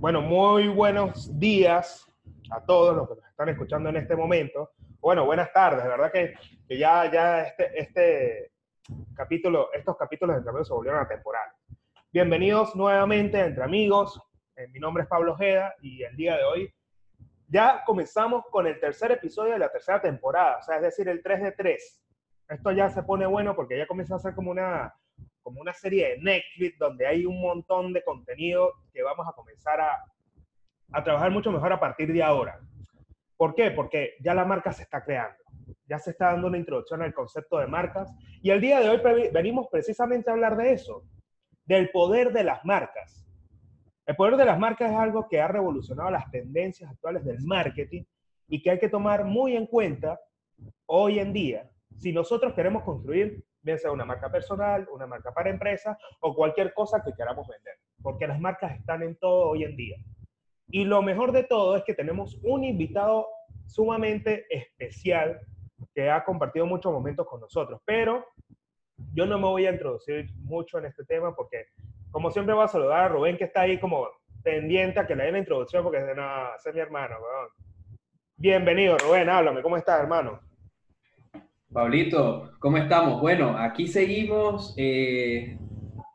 Bueno, muy buenos días a todos los que nos están escuchando en este momento. Bueno, buenas tardes, de verdad que, ya, ya este, este capítulo, estos capítulos de Entre se volvieron a temporal. Bienvenidos nuevamente Entre Amigos. Eh, mi nombre es Pablo Ojeda y el día de hoy ya comenzamos con el tercer episodio de la tercera temporada, o sea, es decir, el 3 de 3. Esto ya se pone bueno porque ya comienza a ser como una, como una serie de Netflix donde hay un montón de contenido que vamos a comenzar a, a trabajar mucho mejor a partir de ahora. ¿Por qué? Porque ya la marca se está creando, ya se está dando una introducción al concepto de marcas y el día de hoy venimos precisamente a hablar de eso, del poder de las marcas. El poder de las marcas es algo que ha revolucionado las tendencias actuales del marketing y que hay que tomar muy en cuenta hoy en día si nosotros queremos construir bien sea una marca personal, una marca para empresa o cualquier cosa que queramos vender, porque las marcas están en todo hoy en día. Y lo mejor de todo es que tenemos un invitado sumamente especial que ha compartido muchos momentos con nosotros, pero yo no me voy a introducir mucho en este tema porque, como siempre, voy a saludar a Rubén que está ahí como pendiente a que le dé la introducción porque es de nada, es mi hermano, Bienvenido, Rubén, háblame, ¿cómo estás, hermano? Pablito, ¿cómo estamos? Bueno, aquí seguimos eh,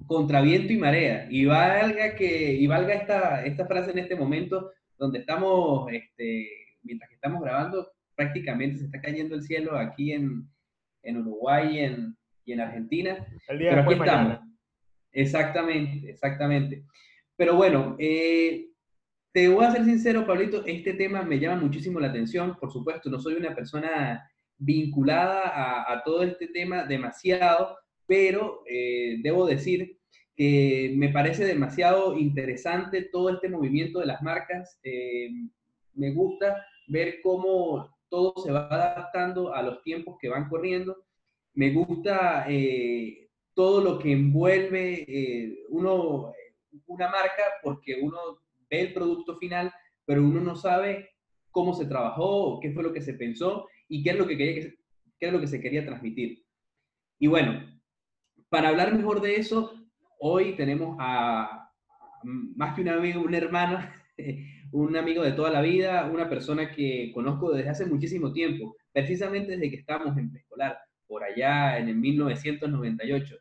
contra viento y marea. Y valga, que, y valga esta, esta frase en este momento donde estamos, este, mientras que estamos grabando, prácticamente se está cayendo el cielo aquí en, en Uruguay y en, y en Argentina. El día Pero aquí estamos. Exactamente, exactamente. Pero bueno, eh, te voy a ser sincero, Pablito, este tema me llama muchísimo la atención. Por supuesto, no soy una persona vinculada a, todo este tema demasiado, pero eh, debo decir que me parece demasiado interesante todo este movimiento de las marcas. Eh, me gusta ver cómo todo se va adaptando a los tiempos que van corriendo. Me gusta eh, todo lo que envuelve uno, una marca porque uno ve el producto final, pero uno no sabe cómo se trabajó, qué fue lo que se pensó y qué es lo que, quería, qué es lo que se quería transmitir. Y bueno, para hablar mejor de eso, hoy tenemos a, más que un amigo, un hermano, un amigo de toda la vida, una persona que conozco desde hace muchísimo tiempo, precisamente desde que estamos en preescolar, por allá en el 1998.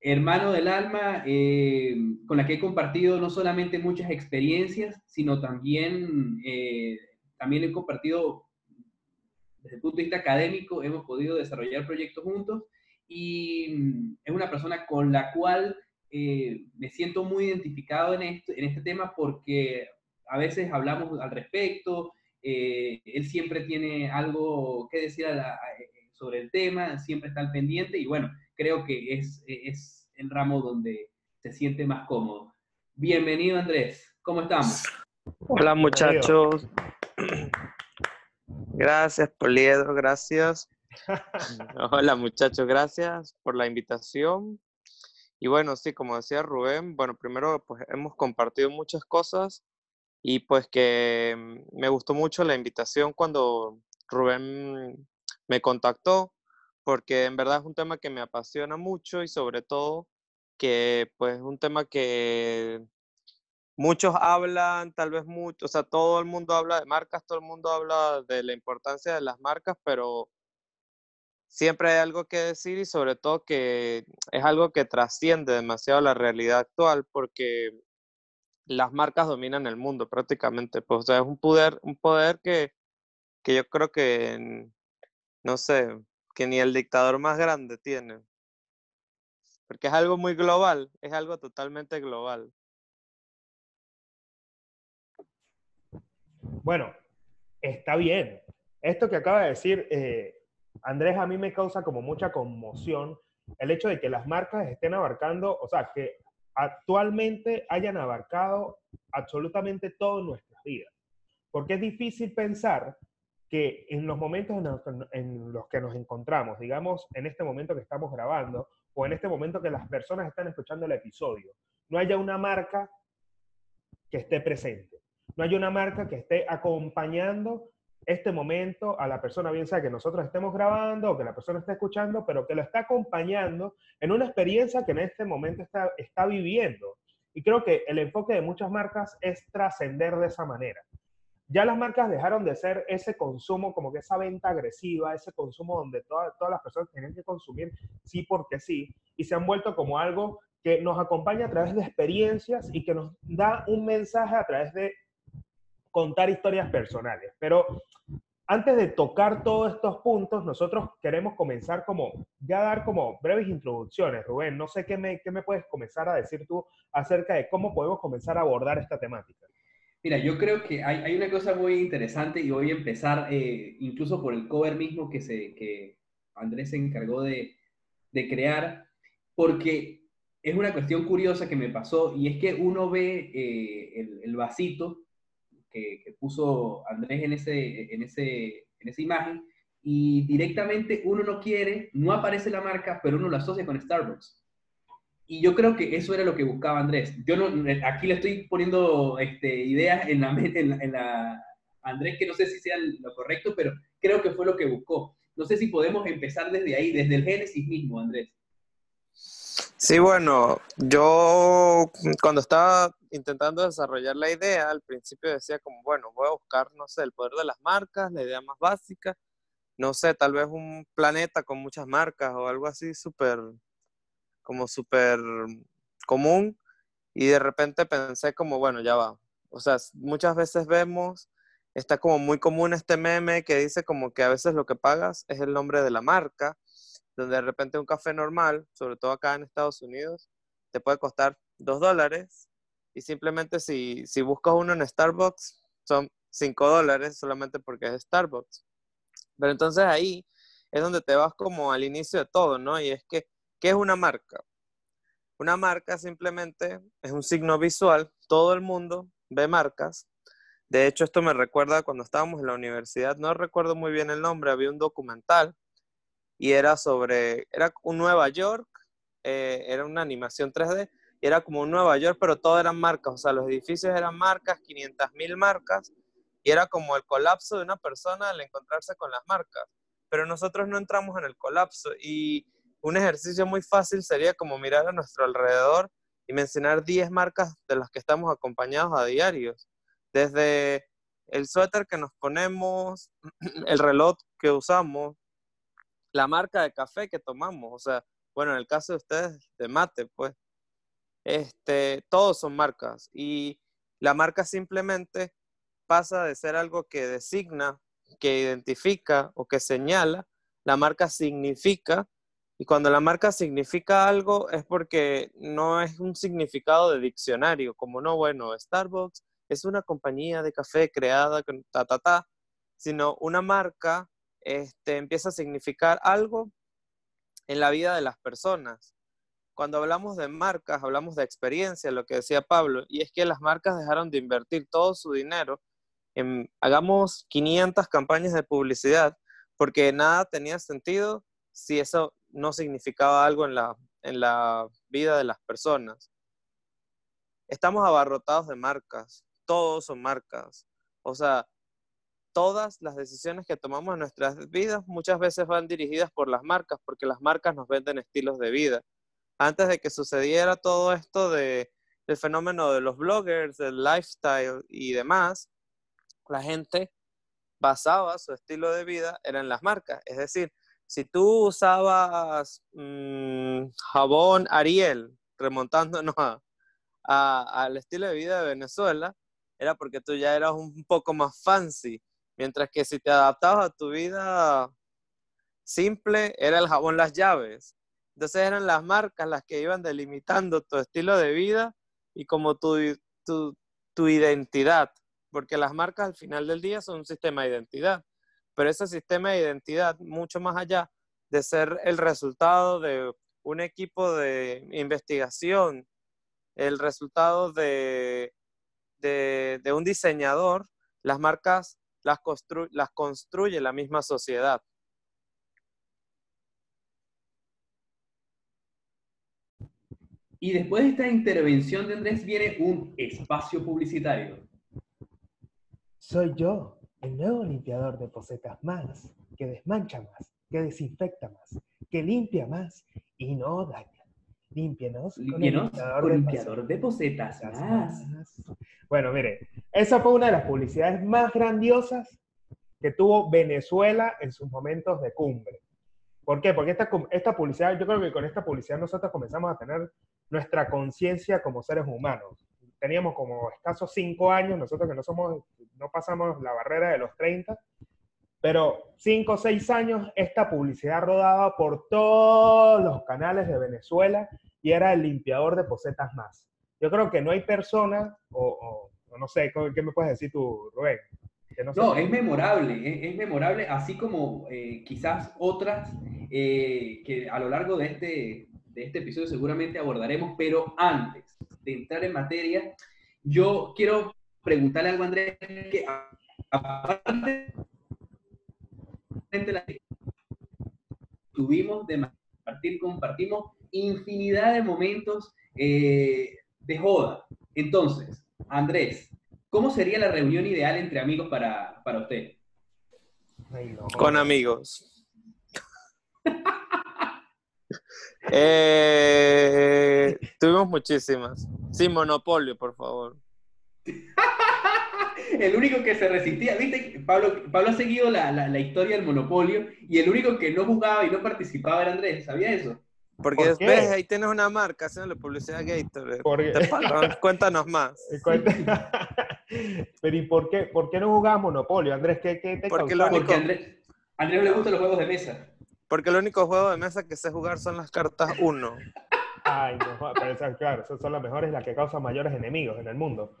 Hermano del alma, eh, con la que he compartido no solamente muchas experiencias, sino también, eh, también he compartido desde el punto de vista académico hemos podido desarrollar proyectos juntos y mm, es una persona con la cual eh, me siento muy identificado en este, en este tema porque a veces hablamos al respecto, él siempre tiene algo que decir sobre el tema, siempre está al pendiente y bueno, creo que es, es el ramo donde se siente más cómodo. Bienvenido Andrés, ¿cómo estamos? Hola muchachos. Gracias, Poliedro, gracias. Hola, muchachos, gracias por la invitación. Y bueno, sí, como decía Rubén, bueno, primero pues hemos compartido muchas cosas y pues que mm, me gustó mucho la invitación cuando Rubén me contactó, porque en verdad es un tema que me apasiona mucho y sobre todo que pues es un tema que muchos hablan, tal vez mucho, o sea, todo el mundo habla de marcas, todo el mundo habla de la importancia de las marcas, pero siempre hay algo que decir y sobre todo que es algo que trasciende demasiado la realidad actual porque las marcas dominan el mundo prácticamente, pues, o sea, es un poder, un poder que, que yo creo que, no sé, que ni el dictador más grande tiene. Porque es algo muy global, es algo totalmente global. Bueno, está bien. Esto que acaba de decir eh, Andrés a mí me causa como mucha conmoción el hecho de que las marcas estén abarcando, o sea, que actualmente hayan abarcado absolutamente todo nuestras vidas. Porque es difícil pensar que en los momentos en los que nos encontramos, digamos, en este momento que estamos grabando, o en este momento que las personas están escuchando el episodio, no haya una marca que esté presente no hay una marca que esté acompañando este momento a la persona, bien sea que nosotros estemos grabando o que la persona esté escuchando, pero que lo está acompañando en una experiencia que en este momento está, está viviendo. Y creo que el enfoque de muchas marcas es trascender de esa manera. Ya las marcas dejaron de ser ese consumo, como que esa venta agresiva, ese consumo donde todas las personas tienen que consumir sí porque sí, y se han vuelto como algo que nos acompaña a través de experiencias y que nos da un mensaje a través de contar historias personales. Pero antes de tocar todos estos puntos, nosotros queremos comenzar como, ya dar como breves introducciones. Rubén, no sé qué me, qué me puedes comenzar a decir tú acerca de cómo podemos comenzar a abordar esta temática. Mira, yo creo que hay, hay una cosa muy interesante y voy a empezar eh, incluso por el cover mismo que, se, que Andrés se encargó de, de crear, porque es una cuestión curiosa que me pasó y es que uno ve eh, el, el, vasito que, puso Andrés en, ese, en, ese, en esa imagen y directamente uno no quiere, no aparece la marca, pero uno lo asocia con Starbucks. Y yo creo que eso era lo que buscaba Andrés. Yo no, aquí le estoy poniendo este, ideas en la, en, en la Andrés que no sé si sea lo correcto, pero creo que fue lo que buscó. No sé si podemos empezar desde ahí, desde el génesis mismo, Andrés. Sí, bueno, yo cuando estaba intentando desarrollar la idea, al principio decía como, bueno, voy a buscar, no sé, el poder de las marcas, la idea más básica, no sé, tal vez un planeta con muchas marcas o algo así súper, como súper común, y de repente pensé como, bueno, ya va. O sea, muchas veces vemos, está como muy común este meme que dice como que a veces lo que pagas es el nombre de la marca, donde de repente un café normal, sobre todo acá en Estados Unidos, te puede costar dos dólares y simplemente si, si buscas uno en Starbucks son cinco dólares solamente porque es Starbucks. Pero entonces ahí es donde te vas como al inicio de todo, ¿no? Y es que, ¿qué es una marca? Una marca simplemente es un signo visual, todo el mundo ve marcas. De hecho, esto me recuerda cuando estábamos en la universidad, no recuerdo muy bien el nombre, había un documental y era sobre, era un Nueva York, eh, era una animación 3D, y era como un Nueva York, pero todo eran marcas, o sea, los edificios eran marcas, 500 mil marcas, y era como el colapso de una persona al encontrarse con las marcas. Pero nosotros no entramos en el colapso y un ejercicio muy fácil sería como mirar a nuestro alrededor y mencionar 10 marcas de las que estamos acompañados a diarios. Desde el suéter que nos ponemos, el reloj que usamos, la marca de café que tomamos, o sea, bueno, en el caso de ustedes, de mate, pues, este, todos son marcas y la marca simplemente pasa de ser algo que designa, que identifica o que señala, la marca significa y cuando la marca significa algo es porque no es un significado de diccionario, como no, bueno, Starbucks es una compañía de café creada con ta, ta, ta, sino una marca este, empieza a significar algo en la vida de las personas. Cuando hablamos de marcas, hablamos de experiencia, lo que decía Pablo, y es que las marcas dejaron de invertir todo su dinero en, hagamos 500 campañas de publicidad, porque nada tenía sentido si eso no significaba algo en la, en la vida de las personas. Estamos abarrotados de marcas, todos son marcas. O sea, todas las decisiones que tomamos en nuestras vidas muchas veces van dirigidas por las marcas, porque las marcas nos venden estilos de vida. Antes de que sucediera todo esto de, del fenómeno de los bloggers, del lifestyle y demás, la gente basaba su estilo de vida en las marcas. Es decir, si tú usabas mmm, jabón Ariel, remontándonos al estilo de vida de Venezuela, era porque tú ya eras un poco más fancy. Mientras que si te adaptabas a tu vida simple, era el jabón las llaves. Entonces eran las marcas las que iban delimitando tu estilo de vida y como tu, tu, tu identidad. Porque las marcas al final del día son un sistema de identidad pero ese sistema de identidad, mucho más allá de ser el resultado de un equipo de investigación, el resultado de, de, un diseñador, las marcas las, las construye la misma sociedad. Y después de esta intervención de Andrés viene un espacio publicitario. Soy yo. El nuevo limpiador de posetas más, que desmancha más, que desinfecta más, que limpia más y no daña. Límpienos con el limpiador, con de, limpiador de posetas posetas más. más. Bueno, mire, esa fue una de las publicidades más grandiosas que tuvo Venezuela en sus momentos de cumbre. ¿Por qué? Porque esta, esta publicidad, yo creo que con esta publicidad nosotros comenzamos a tener nuestra conciencia como seres humanos. Teníamos como escasos cinco años, nosotros que no somos, no pasamos la barrera de los 30, pero cinco o seis años esta publicidad rodaba por todos los canales de Venezuela y era el limpiador de posetas más. Yo creo que no hay persona, o, o- no sé, ¿qué me puedes decir tú, Rubén? Que no No, es memorable, es, es memorable, así como eh, quizás otras eh, que a lo largo de este, de este episodio seguramente abordaremos, pero antes de entrar en materia, yo quiero preguntarle algo a Andrés, que aparte de la tuvimos de compartir, compartimos infinidad de momentos eh, de joda. Entonces, Andrés, ¿cómo sería la reunión ideal entre amigos para, para usted? Ay, no, Con amigos. Eh, tuvimos muchísimas. Sin monopolio, por favor. El único que se resistía, viste, Pablo, Pablo ha seguido la, la- la historia del monopolio y el único que no jugaba y no participaba era Andrés, ¿sabía eso? Porque ¿Por después qué? ahí tienes una marca haciendo la publicidad Gatorade. Te pagan. Cuéntanos más. Eh, Pero ¿y por qué, por qué no jugabas Monopolio, Andrés? ¿Qué, qué te Porque lo único- Porque a Andrés, a Andrés no le gustan los juegos de mesa. Porque el único juego de mesa que sé jugar son las cartas 1. Ay, no, pero esas, claro, esas son las mejores, las que causan mayores enemigos en el mundo.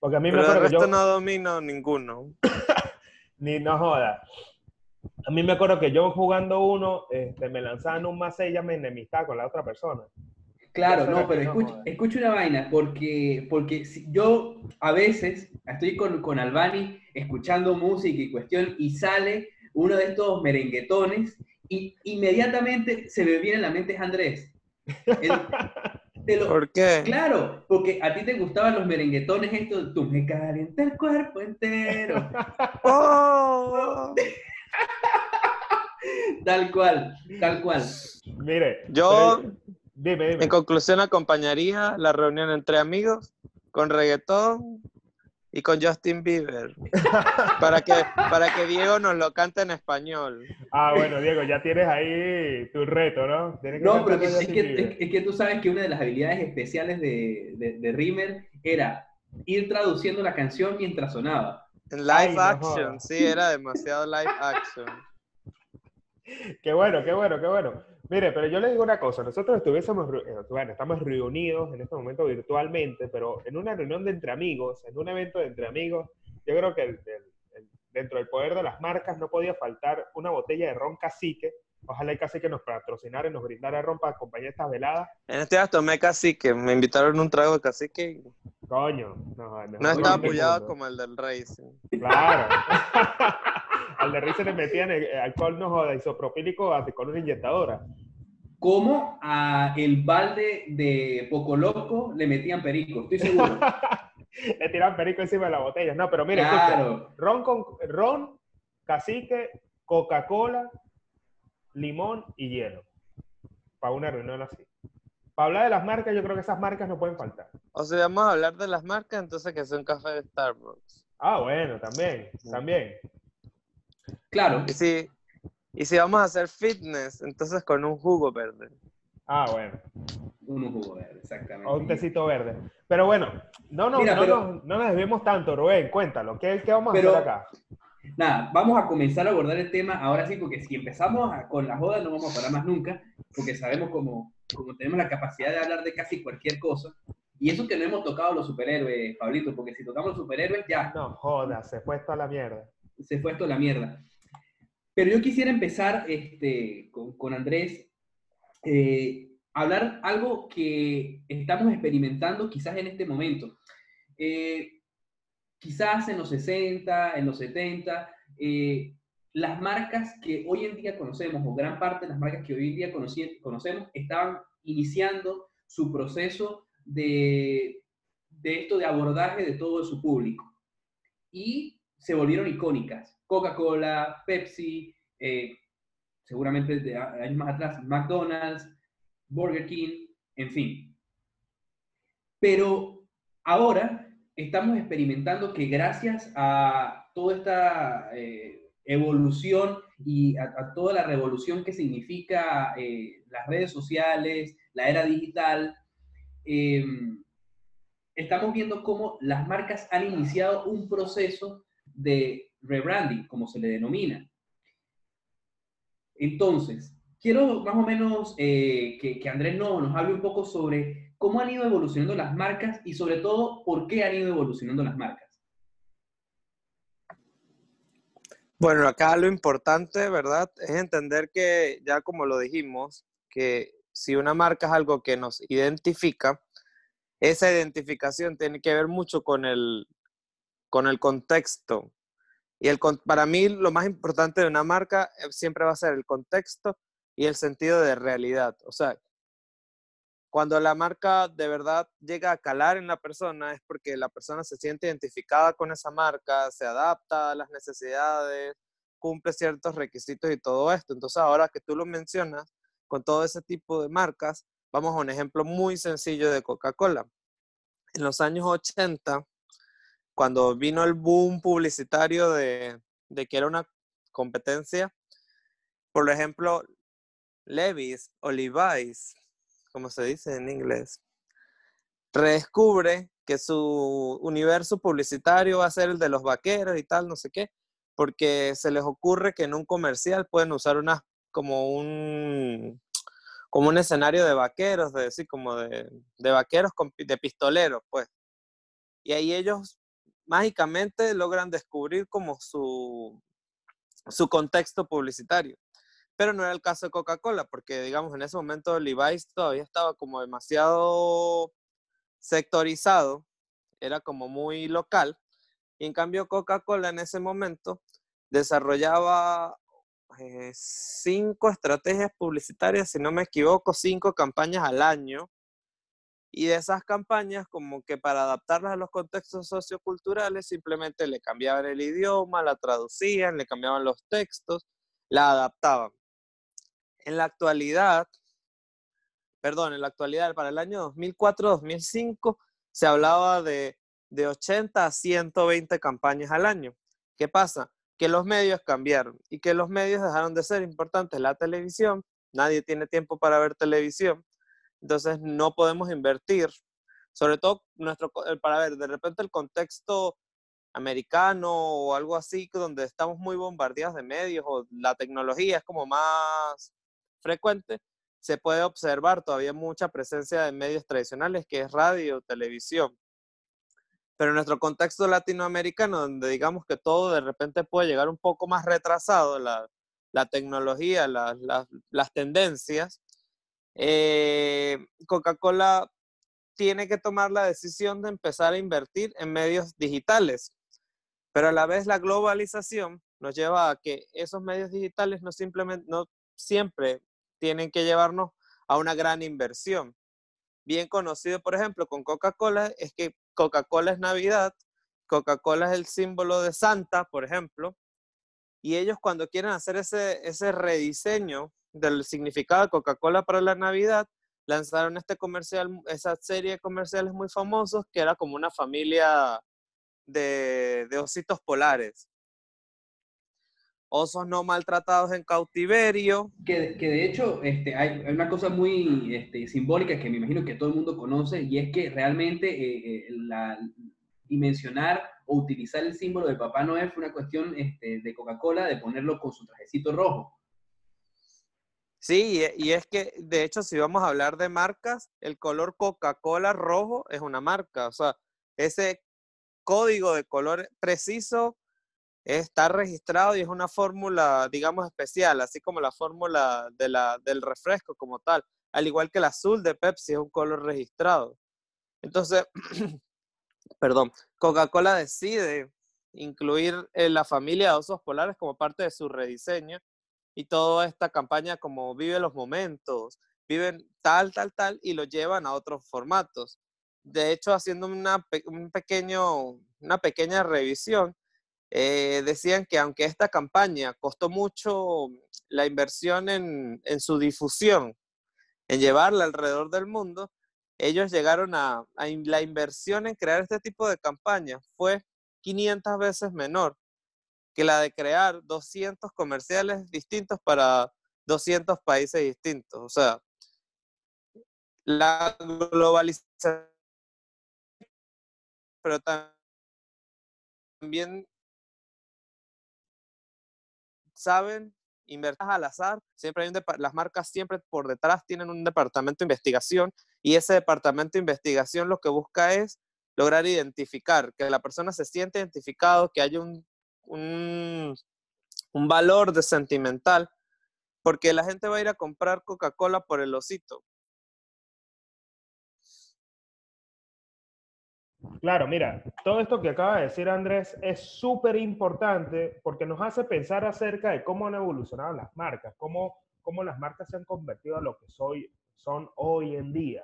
Porque a mí me Pero el acuerdo que resto yo... no domino ninguno. Ni no joda. A mí me acuerdo que yo jugando uno, este, me lanzaban un mace y ya me enemistaba con la otra persona. Claro, no, pero que no escucha, escucha una vaina, porque, porque si- yo a veces estoy con, con Albani escuchando música y cuestión y sale uno de estos merenguetones y inmediatamente se me viene a la mente es Andrés. El- te lo- ¿Por qué? claro, porque a ti te gustaban los merenguetones estos, tú me calienta el cuerpo entero, ¡Oh! tal cual, tal cual. Mire. Yo- pero- dime, dime. En conclusión, acompañaría la reunión entre amigos con reggaetón y con Justin Bieber. Para que, para que Diego nos lo cante en español. Ah, bueno, Diego, ya tienes ahí tu reto, ¿no? Que No, pero es, que, es- que tú sabes que una de las habilidades especiales de, de, de Rimmer era ir traduciendo la canción mientras sonaba. En live Ay, action, sí, era demasiado live action. Qué bueno, qué bueno, qué bueno. Mire, pero yo le digo una cosa, nosotros estuviésemos, eh, bueno, estamos reunidos en este momento virtualmente, pero en una reunión de entre amigos, en un evento de entre amigos, yo creo que el- el- el- dentro del poder de las marcas no podía faltar una botella de ron cacique. Ojalá el cacique nos patrocinara y nos brindara ron para acompañar estas veladas. En este caso tomé cacique, me invitaron un trago de cacique y Coño, no, no ron estaba apoyado como el del Racing. Claro. Al de risa le metían eh, alcohol no joda, isopropílico con una inyectadora. Como a el balde de Poco Loco le metían perico, estoy seguro. Le tiraban perico encima de la botella. No, pero mire, escucha, claro. ron con ron, cacique, Coca-Cola, limón y hielo. Para una reunión así. Para hablar de las marcas, yo creo que esas marcas no pueden faltar. O sea, vamos a hablar de las marcas, entonces que sea un café de Starbucks. Ah, bueno, también, también. Claro, si, y si vamos a hacer fitness, entonces con un jugo verde. Ah, bueno. un jugo verde, exactamente. O un tecito verde. Pero bueno, no, no, Mira, no, pero- nos- no nos desviemos tanto, Rubén. Cuéntalo. ¿Qué, qué vamos a Pero- hacer acá? Nada, vamos a comenzar a abordar el tema ahora sí, porque si empezamos a- con la joda no vamos a parar más nunca, porque sabemos cómo, cómo tenemos la capacidad de hablar de casi cualquier cosa. Y eso que no hemos tocado los superhéroes, Pablito, porque si tocamos los superhéroes ya No, joda, se fue toda la mierda. se fue esto a la mierda. Pero yo quisiera empezar este, con, con Andrés, eh, hablar algo que estamos experimentando quizás en este momento. Eh, quizás en los 60, en los 70, eh, las marcas que hoy en día conocemos, o gran parte de las marcas que hoy en día conoci- conocemos, estaban iniciando su proceso de, de esto de abordaje de todo su público. Y se volvieron icónicas. Coca-Cola, Pepsi, eh, seguramente años más atrás, McDonald's, Burger King, en fin. Pero ahora estamos experimentando que gracias a toda esta eh, evolución y a, toda la revolución que significa eh, las redes sociales, la era digital, em, estamos viendo cómo las marcas han iniciado un proceso de rebranding, como se le denomina. Entonces, quiero más o menos eh, que, Andrés nos hable un poco sobre cómo han ido evolucionando las marcas y sobre todo por qué han ido evolucionando las marcas. Bueno, acá lo importante, ¿verdad? Es entender que ya como lo dijimos, que si una marca es algo que nos identifica, esa identificación tiene que ver mucho con el, con el contexto. Y el, para mí lo más importante de una marca eh, siempre va a ser el contexto y el sentido de realidad. O sea, cuando la marca de verdad llega a calar en la persona es porque la persona se siente identificada con esa marca, se adapta a las necesidades, cumple ciertos requisitos y todo esto. Entonces ahora que tú lo mencionas, con todo ese tipo de marcas, vamos a un ejemplo muy sencillo de Coca-Cola. En los años 80, cuando vino el boom publicitario de, que era una competencia, por ejemplo, Levis o Levi's como se dice en inglés, redescubre que su universo publicitario va a ser el de los vaqueros y tal, no sé qué, porque se les ocurre que en un comercial pueden usar una, como un como un escenario de vaqueros, de decir, como de, de vaqueros de pistoleros, pues. Y ahí ellos mágicamente logran descubrir como su, su contexto publicitario. Pero no era el caso de Coca-Cola, porque digamos en ese momento Levi's todavía estaba como demasiado sectorizado, era como muy local, y en cambio Coca-Cola en ese momento desarrollaba eh, cinco estrategias publicitarias, si no me equivoco, cinco campañas al año, y de esas campañas, como que para adaptarlas a los contextos socioculturales, simplemente le cambiaban el idioma, la traducían, le cambiaban los textos, la adaptaban. En la actualidad, perdón, en la actualidad, para el año 2004-2005, se hablaba de, de 80 a 120 campañas al año. ¿Qué pasa? Que los medios cambiaron y que los medios dejaron de ser importantes. La televisión, nadie tiene tiempo para ver televisión, entonces no podemos invertir, sobre todo nuestro, para ver, de repente el contexto americano o algo así, donde estamos muy bombardeados de medios o la tecnología es como más frecuente, se puede observar todavía mucha presencia de medios tradicionales, que es radio, televisión. Pero en nuestro contexto latinoamericano, donde digamos que todo de repente puede llegar un poco más retrasado, la, tecnología, las tendencias, eh, Coca-Cola tiene que tomar la decisión de empezar a invertir en medios digitales. Pero a la vez la globalización nos lleva a que esos medios digitales no simplemente, no siempre tienen que llevarnos a una gran inversión. Bien conocido, por ejemplo, con Coca-Cola, es que Coca-Cola es Navidad, Coca-Cola es el símbolo de Santa, por ejemplo, y ellos cuando quieren hacer ese, ese rediseño del significado Coca-Cola para la Navidad, lanzaron este comercial, esa serie de comerciales muy famosos que era como una familia de, ositos polares osos no maltratados en cautiverio. Que, que de hecho este, hay, una cosa muy este, simbólica que me imagino que todo el mundo conoce y es que realmente eh, eh, la, dimensionar o utilizar el símbolo de Papá Noel fue una cuestión este, de Coca-Cola de ponerlo con su trajecito rojo. Sí, y es que de hecho si vamos a hablar de marcas, el color Coca-Cola rojo es una marca, o sea, ese código de color preciso está registrado y es una fórmula, digamos, especial, así como la fórmula de la, del refresco como tal, al igual que el azul de Pepsi es un color registrado. Entonces, perdón, Coca-Cola decide incluir en la familia de osos polares como parte de su rediseño y toda esta campaña como vive los momentos, viven tal, tal, tal y lo llevan a otros formatos. De hecho, haciendo una, un pequeño, una pequeña revisión, eh, decían que aunque esta campaña costó mucho la inversión en, en, su difusión, en llevarla alrededor del mundo, ellos llegaron a, a, la inversión en crear este tipo de campaña fue 500 veces menor que la de crear 200 comerciales distintos para 200 países distintos. O sea, la globalización, pero también saben invertir al azar, siempre hay un las marcas siempre por detrás tienen un departamento de investigación y ese departamento de investigación lo que busca es lograr identificar, que la persona se siente identificado, que haya un, un, un valor de sentimental, porque la gente va a ir a comprar Coca-Cola por el osito, Claro, mira, todo esto que acaba de decir Andrés es súper importante porque nos hace pensar acerca de cómo han evolucionado las marcas, cómo, cómo las marcas se han convertido a lo que soy, son hoy en día.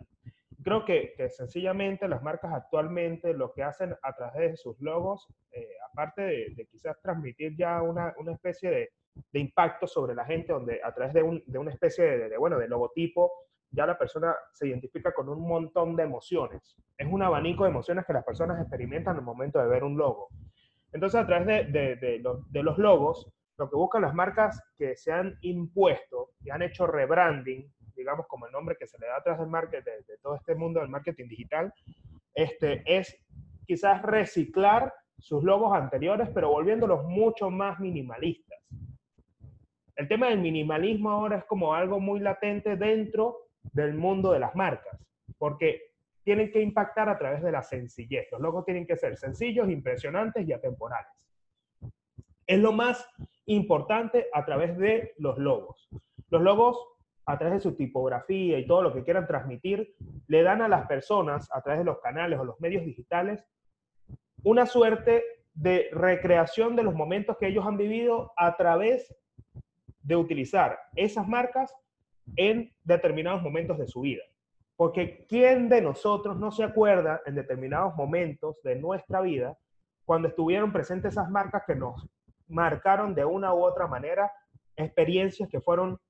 Creo que, que sencillamente las marcas actualmente lo que hacen a través de sus logos, eh, aparte de, de, quizás transmitir ya una, una especie de, de, impacto sobre la gente, donde a través de, un, de una especie de, bueno, de logotipo ya la persona se identifica con un montón de emociones. Es un abanico de emociones que las personas experimentan en el momento de ver un logo. Entonces, a través de, los, de los logos, lo que buscan las marcas que se han impuesto y han hecho rebranding, digamos como el nombre que se le da atrás del marketing, de, todo este mundo del marketing digital, este, es quizás reciclar sus logos anteriores, pero volviéndolos mucho más minimalistas. El tema del minimalismo ahora es como algo muy latente dentro del mundo de las marcas, porque tienen que impactar a través de la sencillez. Los logos tienen que ser sencillos, impresionantes y atemporales. Es lo más importante a través de los logos. Los logos, a través de su tipografía y todo lo que quieran transmitir, le dan a las personas, a través de los canales o los medios digitales, una suerte de recreación de los momentos que ellos han vivido a través de utilizar esas marcas en determinados momentos de su vida. Porque ¿quién de nosotros no se acuerda en determinados momentos de nuestra vida cuando estuvieron presentes esas marcas que nos marcaron de una u otra manera experiencias que fueron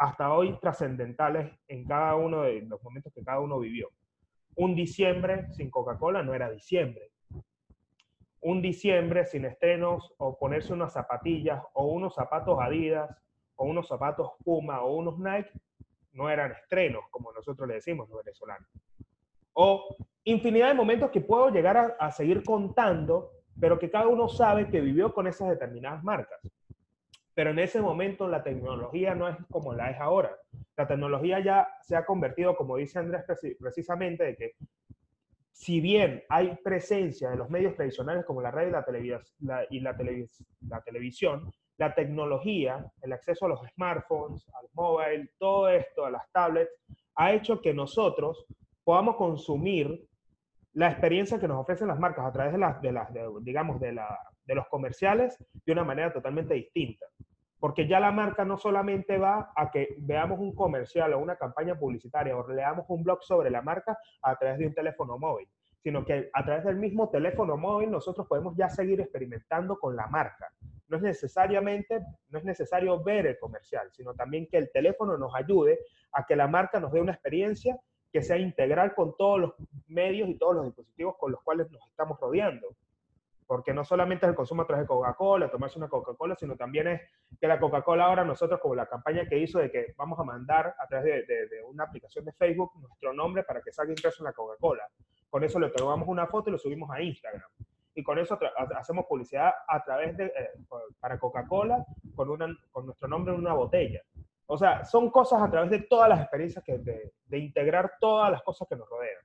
hasta hoy trascendentales en cada uno de los momentos que cada uno vivió? Un diciembre sin Coca-Cola no era diciembre. Un diciembre sin estrenos o ponerse unas zapatillas o unos zapatos Adidas o unos zapatos Puma o unos Nike no eran estrenos, como nosotros le decimos los venezolanos. O infinidad de momentos que puedo llegar a, a seguir contando, pero que cada uno sabe que vivió con esas determinadas marcas. Pero en ese momento la tecnología no es como la es ahora. La tecnología ya se ha convertido, como dice Andrés precisamente, de que si bien hay presencia de los medios tradicionales como la radio y la, televis la, y la, televis la televisión, la tecnología, el acceso a los smartphones, al móvil, todo esto, a las tablets, ha hecho que nosotros podamos consumir la experiencia que nos ofrecen las marcas a través de las, de las de, digamos, de, la, de los comerciales de una manera totalmente distinta. Porque ya la marca no solamente va a que veamos un comercial o una campaña publicitaria o leamos un blog sobre la marca a través de un teléfono móvil, sino que a través del mismo teléfono móvil nosotros podemos ya seguir experimentando con la marca no es necesariamente, no es necesario ver el comercial, sino también que el teléfono nos ayude a que la marca nos dé una experiencia que sea integral con todos los medios y todos los dispositivos con los cuales nos estamos rodeando. Porque no solamente es el consumo a través de Coca-Cola, tomarse una Coca-Cola, sino también es que la Coca-Cola ahora nosotros, como la campaña que hizo de que vamos a mandar a través de, de, de una aplicación de Facebook nuestro nombre para que salga impreso en la Coca-Cola. Con eso le tomamos una foto y lo subimos a Instagram y con eso hacemos publicidad a través de, eh, para Coca-Cola con, una, con nuestro nombre en una botella. O sea, son cosas a través de todas las experiencias que de, de integrar todas las cosas que nos rodean.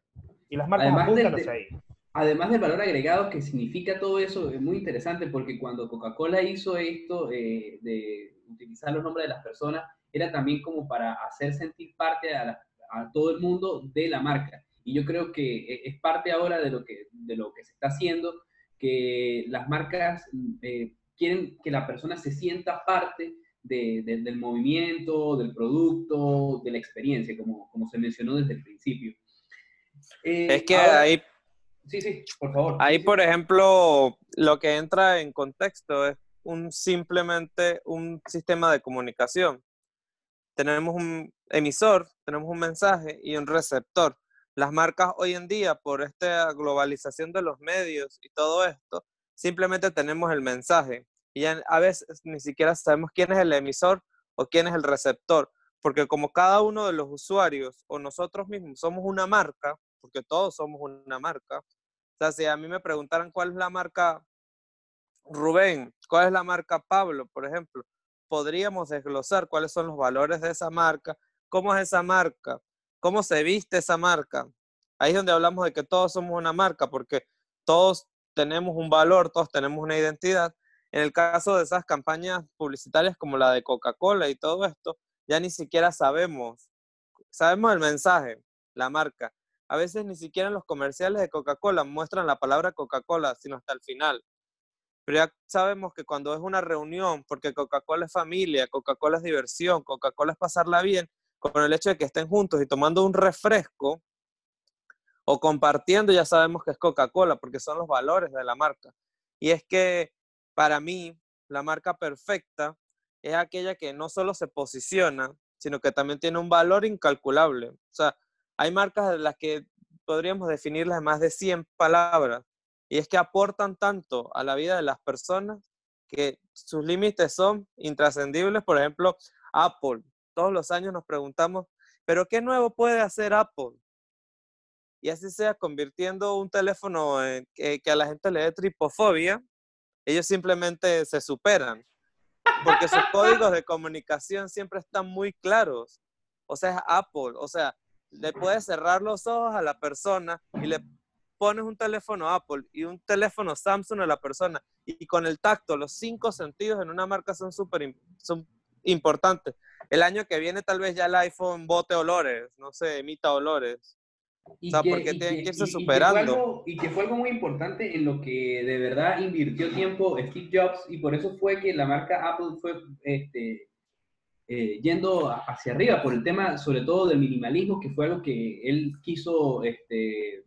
Y las marcas además apuntan hacia ahí. Además del valor agregado que significa todo eso, es muy interesante porque cuando Coca-Cola hizo esto eh, de utilizar los nombres de las personas, era también como para hacer sentir parte a, la, a todo el mundo de la marca. Y yo creo que eh, es parte ahora de lo que, de lo que se está haciendo, que las marcas eh, quieren que la persona se sienta parte de, de, del movimiento, del producto, de la experiencia, como, como se mencionó desde el principio. Eh, es que ahora, ahí, Sí, sí, por favor. Ahí, por ejemplo, lo que entra en contexto es un simplemente un sistema de comunicación. Tenemos un emisor, tenemos un mensaje y un receptor. Las marcas hoy en día, por esta globalización de los medios y todo esto, simplemente tenemos el mensaje y ya a veces ni siquiera sabemos quién es el emisor o quién es el receptor, porque como cada uno de los usuarios o nosotros mismos somos una marca, porque todos somos una marca, o sea, si a mí me preguntaran cuál es la marca Rubén, cuál es la marca Pablo, por ejemplo, podríamos desglosar cuáles son los valores de esa marca, cómo es esa marca, cómo se viste esa marca. Ahí es donde hablamos de que todos somos una marca, porque todos tenemos un valor, todos tenemos una identidad. En el caso de esas campañas publicitarias como la de Coca-Cola y todo esto, ya ni siquiera sabemos, sabemos el mensaje, la marca, a veces ni siquiera en los comerciales de Coca-Cola muestran la palabra Coca-Cola, sino hasta el final. Pero ya sabemos que cuando es una reunión, porque Coca-Cola es familia, Coca-Cola es diversión, Coca-Cola es pasarla bien, con el hecho de que estén juntos y tomando un refresco o compartiendo, ya sabemos que es Coca-Cola, porque son los valores de la marca. Y es que para mí, la marca perfecta es aquella que no solo se posiciona, sino que también tiene un valor incalculable. O sea, hay marcas de las que podríamos definirlas en más de 100 palabras, y es que aportan tanto a la vida de las personas que sus límites son intrascendibles. Por ejemplo, Apple. Todos los años nos preguntamos, ¿pero qué nuevo puede hacer Apple? Y así sea convirtiendo un teléfono que, que a la gente le dé tripofobia, ellos simplemente se superan. Porque sus códigos de comunicación siempre están muy claros. O sea, Apple. O sea, le puedes cerrar los ojos a la persona y le pones un teléfono Apple y un teléfono Samsung a la persona y con el tacto, los cinco sentidos en una marca son súper son importantes. El año que viene tal vez ya el iPhone bote olores, no sé, emita olores. o sea, porque tienen que, irse superando. Y que, fue algo muy importante en lo que de verdad invirtió tiempo Steve Jobs y por eso fue que la marca Apple fue este, eh, yendo hacia arriba por el tema, sobre todo del minimalismo, que fue algo que él quiso este,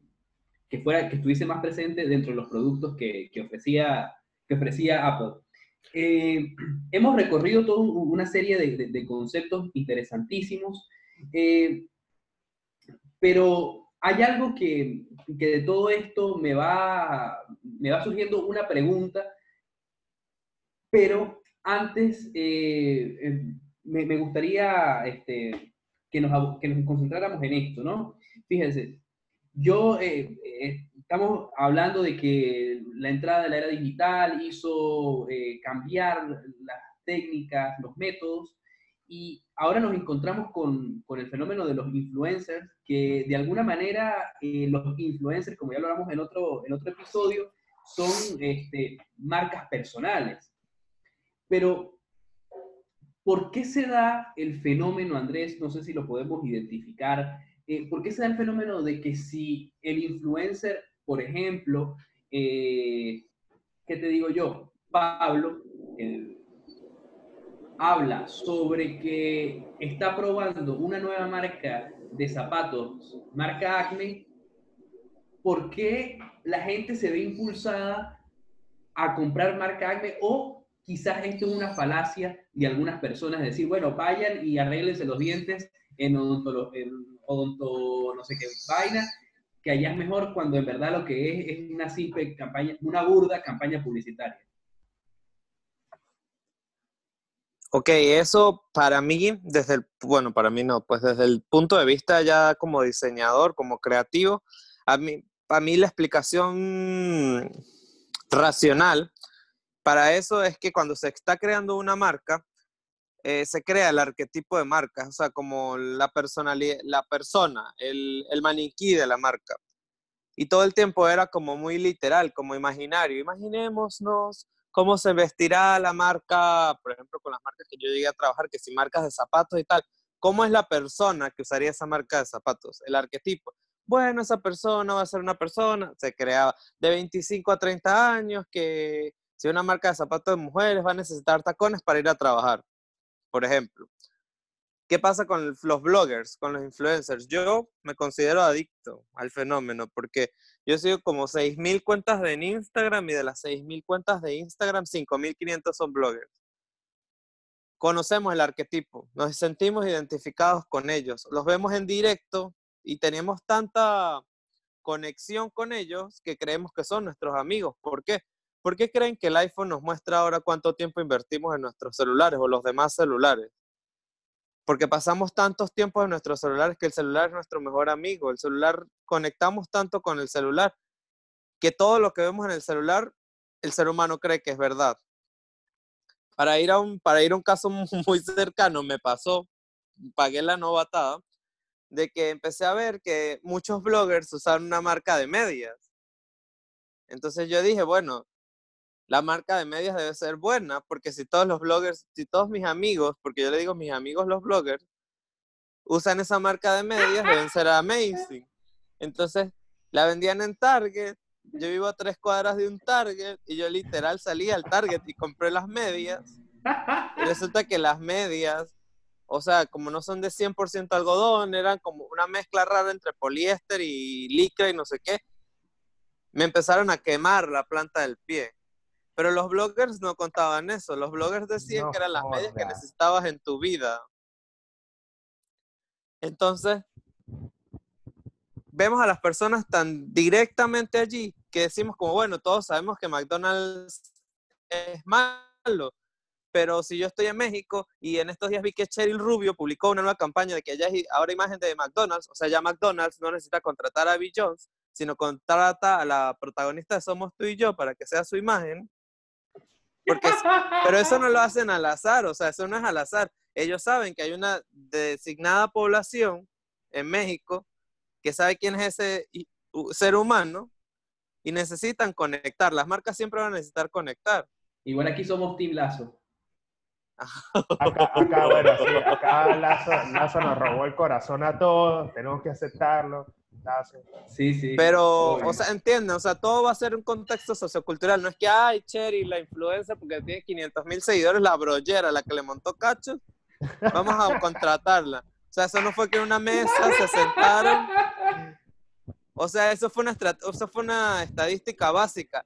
que, fuera, que estuviese más presente dentro de los productos que, que ofrecía, que ofrecía Apple. Eh, hemos recorrido toda una serie de, conceptos interesantísimos, eh, pero hay algo que, que, de todo esto me va, me va surgiendo una pregunta, pero antes me, gustaría este, que, nos, que nos concentráramos en esto, ¿no? Fíjense, yo, eh, eh, estamos hablando de que la entrada de la era digital hizo eh, cambiar las técnicas, los métodos, y ahora nos encontramos con, con, el fenómeno de los influencers, que de alguna manera los influencers, como ya lo hablamos en otro, en otro episodio, son este, marcas personales. Pero ¿Por qué se da el fenómeno, Andrés? No sé si lo podemos identificar. Eh, ¿Por qué se da el fenómeno de que si el influencer, por ejemplo, eh, ¿qué te digo yo? Pablo habla sobre que está probando una nueva marca de zapatos, marca Acme, ¿por qué la gente se ve impulsada a comprar marca Acme o quizás esto es una falacia de algunas personas, decir, bueno, vayan y arréglense los dientes en odonto, en odonto no sé qué vaina, que allá es mejor cuando en verdad lo que es es una simple campaña, una burda campaña publicitaria. Ok, eso para mí, desde el, bueno, para mí no, pues desde el punto de vista ya como diseñador, como creativo, a mí, a mí la explicación racional para eso es que cuando se está creando una marca, eh, se crea el arquetipo de marca, o sea, como la personalidad, la persona, el, maniquí de la marca. Y todo el tiempo era como muy literal, como imaginario. Imaginémonos cómo se vestirá la marca, por ejemplo, con las marcas que yo llegué a trabajar, que si marcas de zapatos y tal, ¿cómo es la persona que usaría esa marca de zapatos? El arquetipo. Bueno, esa persona va a ser una persona, se creaba de 25 a 30 años, que si una marca de zapatos de mujeres va a necesitar tacones para ir a trabajar, por ejemplo. ¿Qué pasa con los bloggers, con los influencers? Yo me considero adicto al fenómeno porque Yo sigo como 6.000 cuentas de Instagram y de las 6.000 cuentas de Instagram, 5.500 son bloggers. Conocemos el arquetipo, nos sentimos identificados con ellos, los vemos en directo y tenemos tanta conexión con ellos que creemos que son nuestros amigos. ¿Por qué? ¿Por qué creen que el iPhone nos muestra ahora cuánto tiempo invertimos en nuestros celulares o los demás celulares? Porque pasamos tantos tiempos en nuestros celulares que el celular es nuestro mejor amigo. El celular, conectamos tanto con el celular que todo lo que vemos en el celular, el ser humano cree que es verdad. Para ir a un, para ir un caso muy cercano, me pasó, pagué la novatada, de que empecé a ver que muchos bloggers usaban una marca de medias. Entonces yo dije, bueno, la marca de medias debe ser buena, porque si todos los bloggers, si todos mis amigos, porque yo le digo mis amigos los bloggers, usan esa marca de medias, deben ser amazing. Entonces, la vendían en Target, yo vivo a tres cuadras de un Target, y yo literal salí al Target y compré las medias. Y resulta que las medias, o sea, como no son de 100% algodón, eran como una mezcla rara entre poliéster y licra y no sé qué. Me empezaron a quemar la planta del pie. Pero los bloggers no contaban eso. Los bloggers decían que eran las medias que necesitabas en tu vida. Entonces, vemos a las personas tan directamente allí que decimos como, bueno, todos sabemos que McDonald's es malo, pero si yo estoy en México y en estos días vi que Cheryl Rubio publicó una nueva campaña de que ya ahora imagen de McDonald's, o sea, ya McDonald's no necesita contratar a Bill Jones, sino contrata a la protagonista de Somos tú y yo para que sea su imagen, pero eso no lo hacen al azar, o sea, eso no es al azar. Ellos saben que hay una designada población en México que sabe quién es ese ser humano y necesitan conectar. Las marcas siempre van a necesitar conectar. Igual aquí somos Team Lazo. Acá, acá, bueno, sí, acá Lazo, Lazo nos robó el corazón a todos, tenemos que aceptarlo. Sí, sí. Pero, o sea, entienden, o sea, todo va a ser un contexto sociocultural. No es que, ay, Cherry, la influencia, porque tiene 500 mil seguidores, la brollera, la que le montó cachos, vamos a contratarla. O sea, eso no fue que en una mesa se sentaron. O sea, eso fue una, eso fue una estadística básica.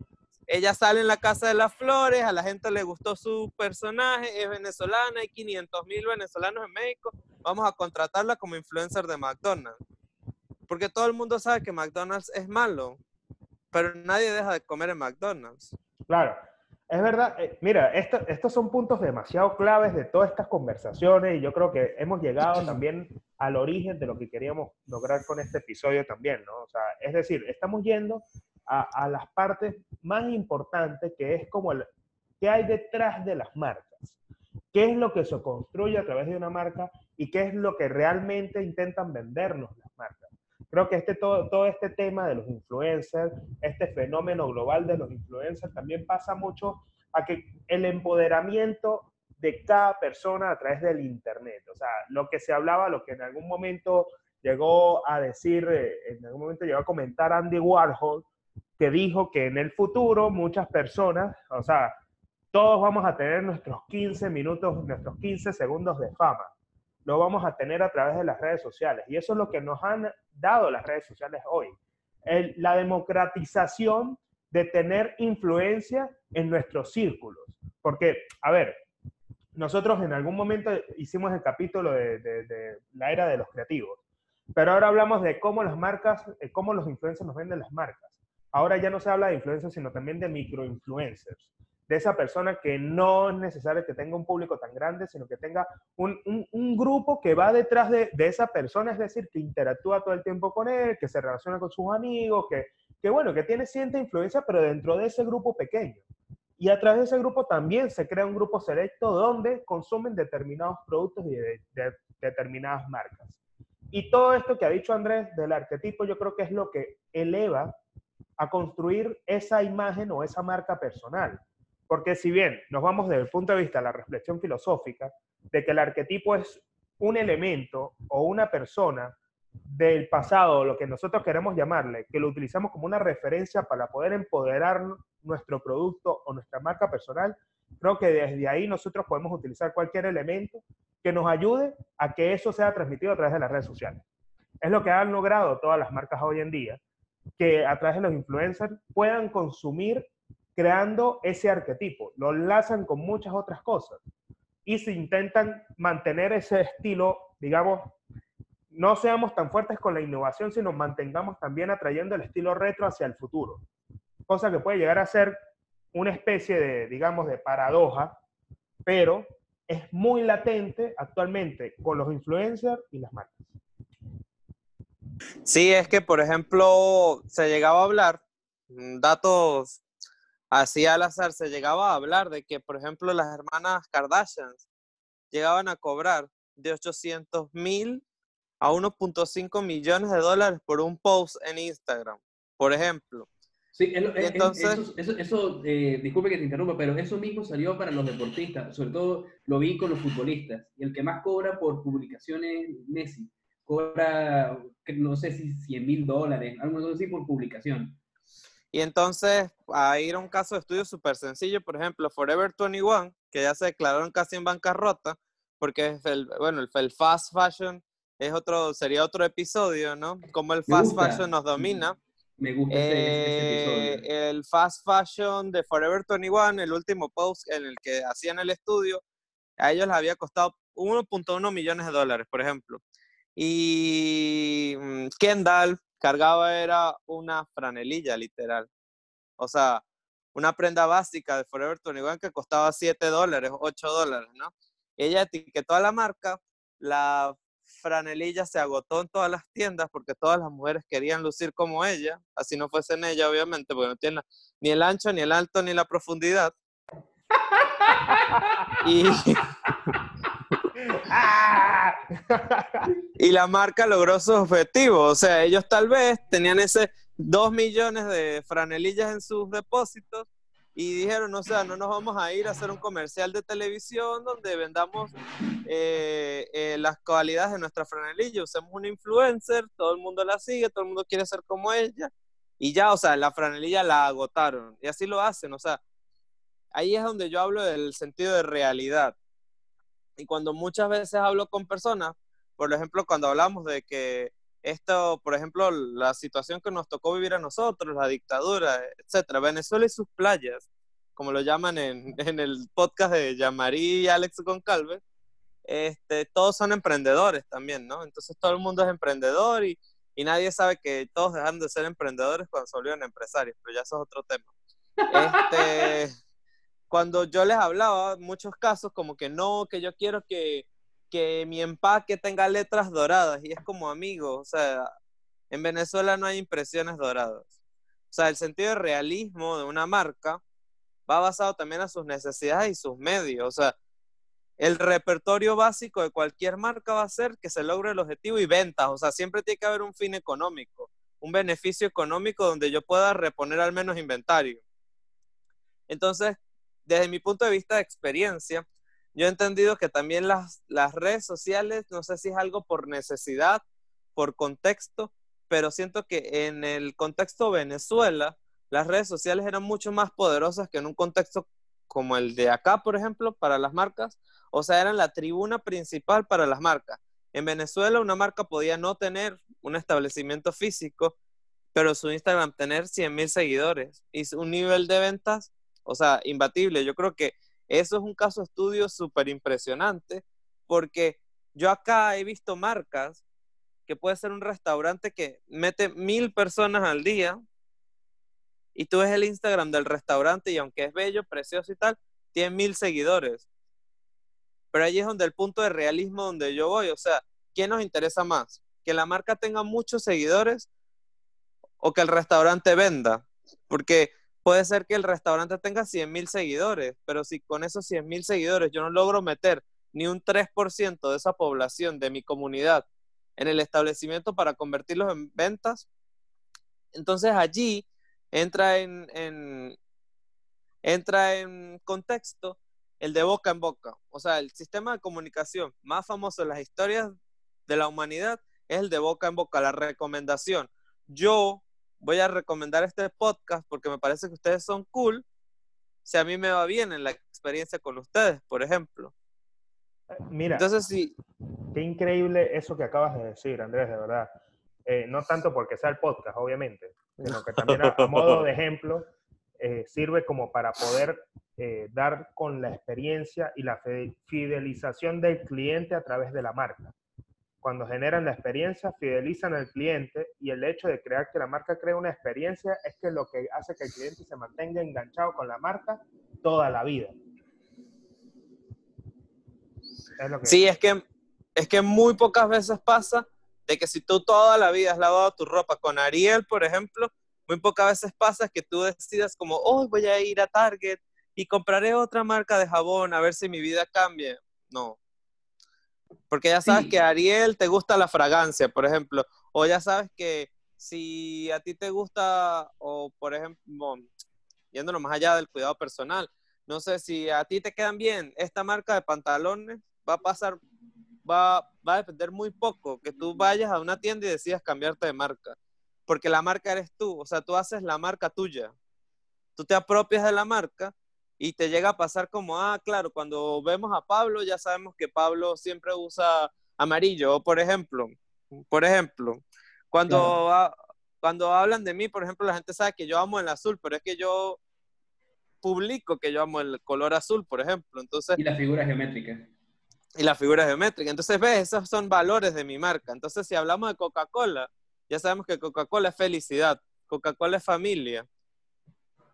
Ella sale en la Casa de las Flores, a la gente le gustó su personaje, es venezolana, hay 500 mil venezolanos en México, vamos a contratarla como influencer de McDonald's. Porque todo el mundo sabe que McDonald's es malo, pero nadie deja de comer en McDonald's. Claro, es verdad. Eh, mira, estos son puntos demasiado claves de todas estas conversaciones y yo creo que hemos llegado también al origen de lo que queríamos lograr con este episodio también, ¿no? O sea, es decir, estamos yendo a, las partes más importantes que es como el, qué hay detrás de las marcas. ¿Qué es lo que se construye a través de una marca y qué es lo que realmente intentan vendernos las marcas? Creo que este, todo, todo este tema de los influencers, este fenómeno global de los influencers, también pasa mucho a que el empoderamiento de cada persona a través del Internet. O sea, lo que se hablaba, lo que en algún momento llegó a decir, eh, en algún momento llegó a comentar Andy Warhol, que dijo que en el futuro muchas personas, o sea, todos vamos a tener nuestros 15 minutos, nuestros 15 segundos de fama lo vamos a tener a través de las redes sociales. Y eso es lo que nos han dado las redes sociales hoy. la democratización de tener influencia en nuestros círculos. Porque, a ver, nosotros en algún momento hicimos el capítulo de, la era de los creativos, pero ahora hablamos de cómo las marcas, eh, cómo los influencers nos venden las marcas. Ahora ya no se habla de influencers, sino también de microinfluencers de esa persona que no es necesario que tenga un público tan grande, sino que tenga un, un, grupo que va detrás de, de, esa persona, es decir, que interactúa todo el tiempo con él, que se relaciona con sus amigos, que, que bueno, que tiene cierta influencia, pero dentro de ese grupo pequeño. Y a través de ese grupo también se crea un grupo selecto donde consumen determinados productos y de, de determinadas marcas. Y todo esto que ha dicho Andrés del arquetipo, yo creo que es lo que eleva a construir esa imagen o esa marca personal. Porque si bien nos vamos desde el punto de vista de la reflexión filosófica, de que el arquetipo es un elemento o una persona del pasado, lo que nosotros queremos llamarle, que lo utilizamos como una referencia para poder empoderar nuestro producto o nuestra marca personal, creo que desde ahí nosotros podemos utilizar cualquier elemento que nos ayude a que eso sea transmitido a través de las redes sociales. Es lo que han logrado todas las marcas hoy en día, que a través de los influencers puedan consumir creando ese arquetipo. Lo enlazan con muchas otras cosas y se intentan mantener ese estilo, digamos, no seamos tan fuertes con la innovación, sino mantengamos también atrayendo el estilo retro hacia el futuro. Cosa que puede llegar a ser una especie de, digamos, de paradoja, pero es muy latente actualmente con los influencers y las marcas. Sí, es que, por ejemplo, se llegaba a hablar, mm, datos así al azar, se llegaba a hablar de que, por ejemplo, las hermanas Kardashians llegaban a cobrar de 800 mil a 1.5 millones de dólares por un post en Instagram, por ejemplo. Sí, entonces, eso, eso, eh, disculpe que te interrumpa, pero eso mismo salió para los deportistas, sobre todo lo vi con los futbolistas. Y el que más cobra por publicaciones, Messi, cobra, no sé si 100 mil dólares, algo así por publicación. Y entonces, a ir a un caso de estudio súper sencillo, por ejemplo, Forever 21, que ya se declararon casi en bancarrota, porque es el, bueno, el, fast fashion es otro, sería otro episodio, ¿no? Como el fast fashion nos domina. Me gusta ese, episodio. Eh, el fast fashion de Forever 21, el último post en el que hacían el estudio, a ellos les había costado 1.1 millones de dólares, por ejemplo. Y mm, Kendall cargaba era una franelilla, literal. O sea, una prenda básica de Forever 21 que costaba 7 dólares, 8 dólares, ¿no? Ella etiquetó a la marca, la franelilla se agotó en todas las tiendas porque todas las mujeres querían lucir como ella, así no fuesen ella, obviamente, porque no tiene ni el ancho, ni el alto, ni la profundidad. y, y la marca logró su objetivo, o sea, ellos tal vez tenían ese dos millones de franelillas en sus depósitos y dijeron, o sea, no nos vamos a ir a hacer un comercial de televisión donde vendamos eh, eh, las cualidades de nuestra franelilla, usemos una influencer, todo el mundo la sigue, todo el mundo quiere ser como ella, y ya, o sea, la franelilla la agotaron, y así lo hacen, o sea, ahí es donde yo hablo del sentido de realidad. Y cuando muchas veces hablo con personas, por ejemplo, cuando hablamos de que esto, por ejemplo, la situación que nos tocó vivir a nosotros, la dictadura, etcétera, Venezuela y sus playas, como lo llaman en, en el podcast de Yamarí y Alex Goncalves, este, todos son emprendedores también, ¿no? Entonces todo el mundo es emprendedor y, y nadie sabe que todos dejan de ser emprendedores cuando se volvieron empresarios, pero ya eso es otro tema. Este, cuando yo les hablaba, muchos casos como que no, que yo quiero que que mi empaque tenga letras doradas y es como amigo, o sea, en Venezuela no hay impresiones doradas. O sea, el sentido de realismo de una marca va basado también a sus necesidades y sus medios. O sea, el repertorio básico de cualquier marca va a ser que se logre el objetivo y ventas. O sea, siempre tiene que haber un fin económico, un beneficio económico donde yo pueda reponer al menos inventario. Entonces, desde mi punto de vista de experiencia, yo he entendido que también las, redes sociales, no sé si es algo por necesidad, por contexto, pero siento que en el contexto Venezuela, las redes sociales eran mucho más poderosas que en un contexto como el de acá, por ejemplo, para las marcas. O sea, eran la tribuna principal para las marcas. En Venezuela una marca podía no tener un establecimiento físico, pero su Instagram tener 100 mil seguidores y un nivel de ventas, o sea, imbatible. Yo creo que eso es un caso de estudio súper impresionante porque yo acá he visto marcas que puede ser un restaurante que mete mil personas al día y tú ves el Instagram del restaurante y aunque es bello, precioso y tal, tiene mil seguidores. Pero ahí es donde el punto de realismo donde yo voy, o sea, ¿quién nos interesa más? ¿Que la marca tenga muchos seguidores o que el restaurante venda? Porque puede ser que el restaurante tenga 100 mil seguidores, pero si con esos 100 mil seguidores yo no logro meter ni un 3% de esa población de mi comunidad en el establecimiento para convertirlos en ventas, entonces allí entra en, entra en contexto el de boca en boca. O sea, el sistema de comunicación más famoso en las historias de la humanidad es el de boca en boca, la recomendación. Yo voy a recomendar este podcast porque me parece que ustedes son cool. Si a mí me va bien en la experiencia con ustedes, por ejemplo. Eh, mira, entonces sí. Qué increíble eso que acabas de decir, Andrés, de verdad. Eh, no tanto porque sea el podcast, obviamente, sino que también a, modo de ejemplo eh, sirve como para poder eh, dar con la experiencia y la fidelización del cliente a través de la marca. Cuando generan la experiencia, fidelizan al cliente y el hecho de crear que la marca cree una experiencia es que lo que hace que el cliente se mantenga enganchado con la marca toda la vida. sí, es que, es que muy pocas veces pasa de que si tú toda la vida has lavado tu ropa con Ariel, por ejemplo, muy pocas veces pasa que tú decidas como, oh, voy a ir a Target y compraré otra marca de jabón a ver si mi vida cambia. No. Porque ya sabes que Ariel te gusta la fragancia, por ejemplo, o ya sabes que si a ti te gusta, o por ejemplo, yéndonos más allá del cuidado personal, no sé si a ti te quedan bien esta marca de pantalones, va a pasar, va, va a depender muy poco que tú vayas a una tienda y decidas cambiarte de marca, porque la marca eres tú, o sea, tú haces la marca tuya, tú te apropias de la marca y te llega a pasar como, ah, claro, cuando vemos a Pablo ya sabemos que Pablo siempre usa amarillo, o por ejemplo, por ejemplo, cuando, cuando hablan de mí, por ejemplo, la gente sabe que yo amo el azul, pero es que yo publico que yo amo el color azul, por ejemplo. Entonces, y la figura geométrica y la figura geométrica. Entonces, ves, esos son valores de mi marca. Entonces, si hablamos de Coca-Cola, ya sabemos que Coca-Cola es felicidad, Coca-Cola es familia.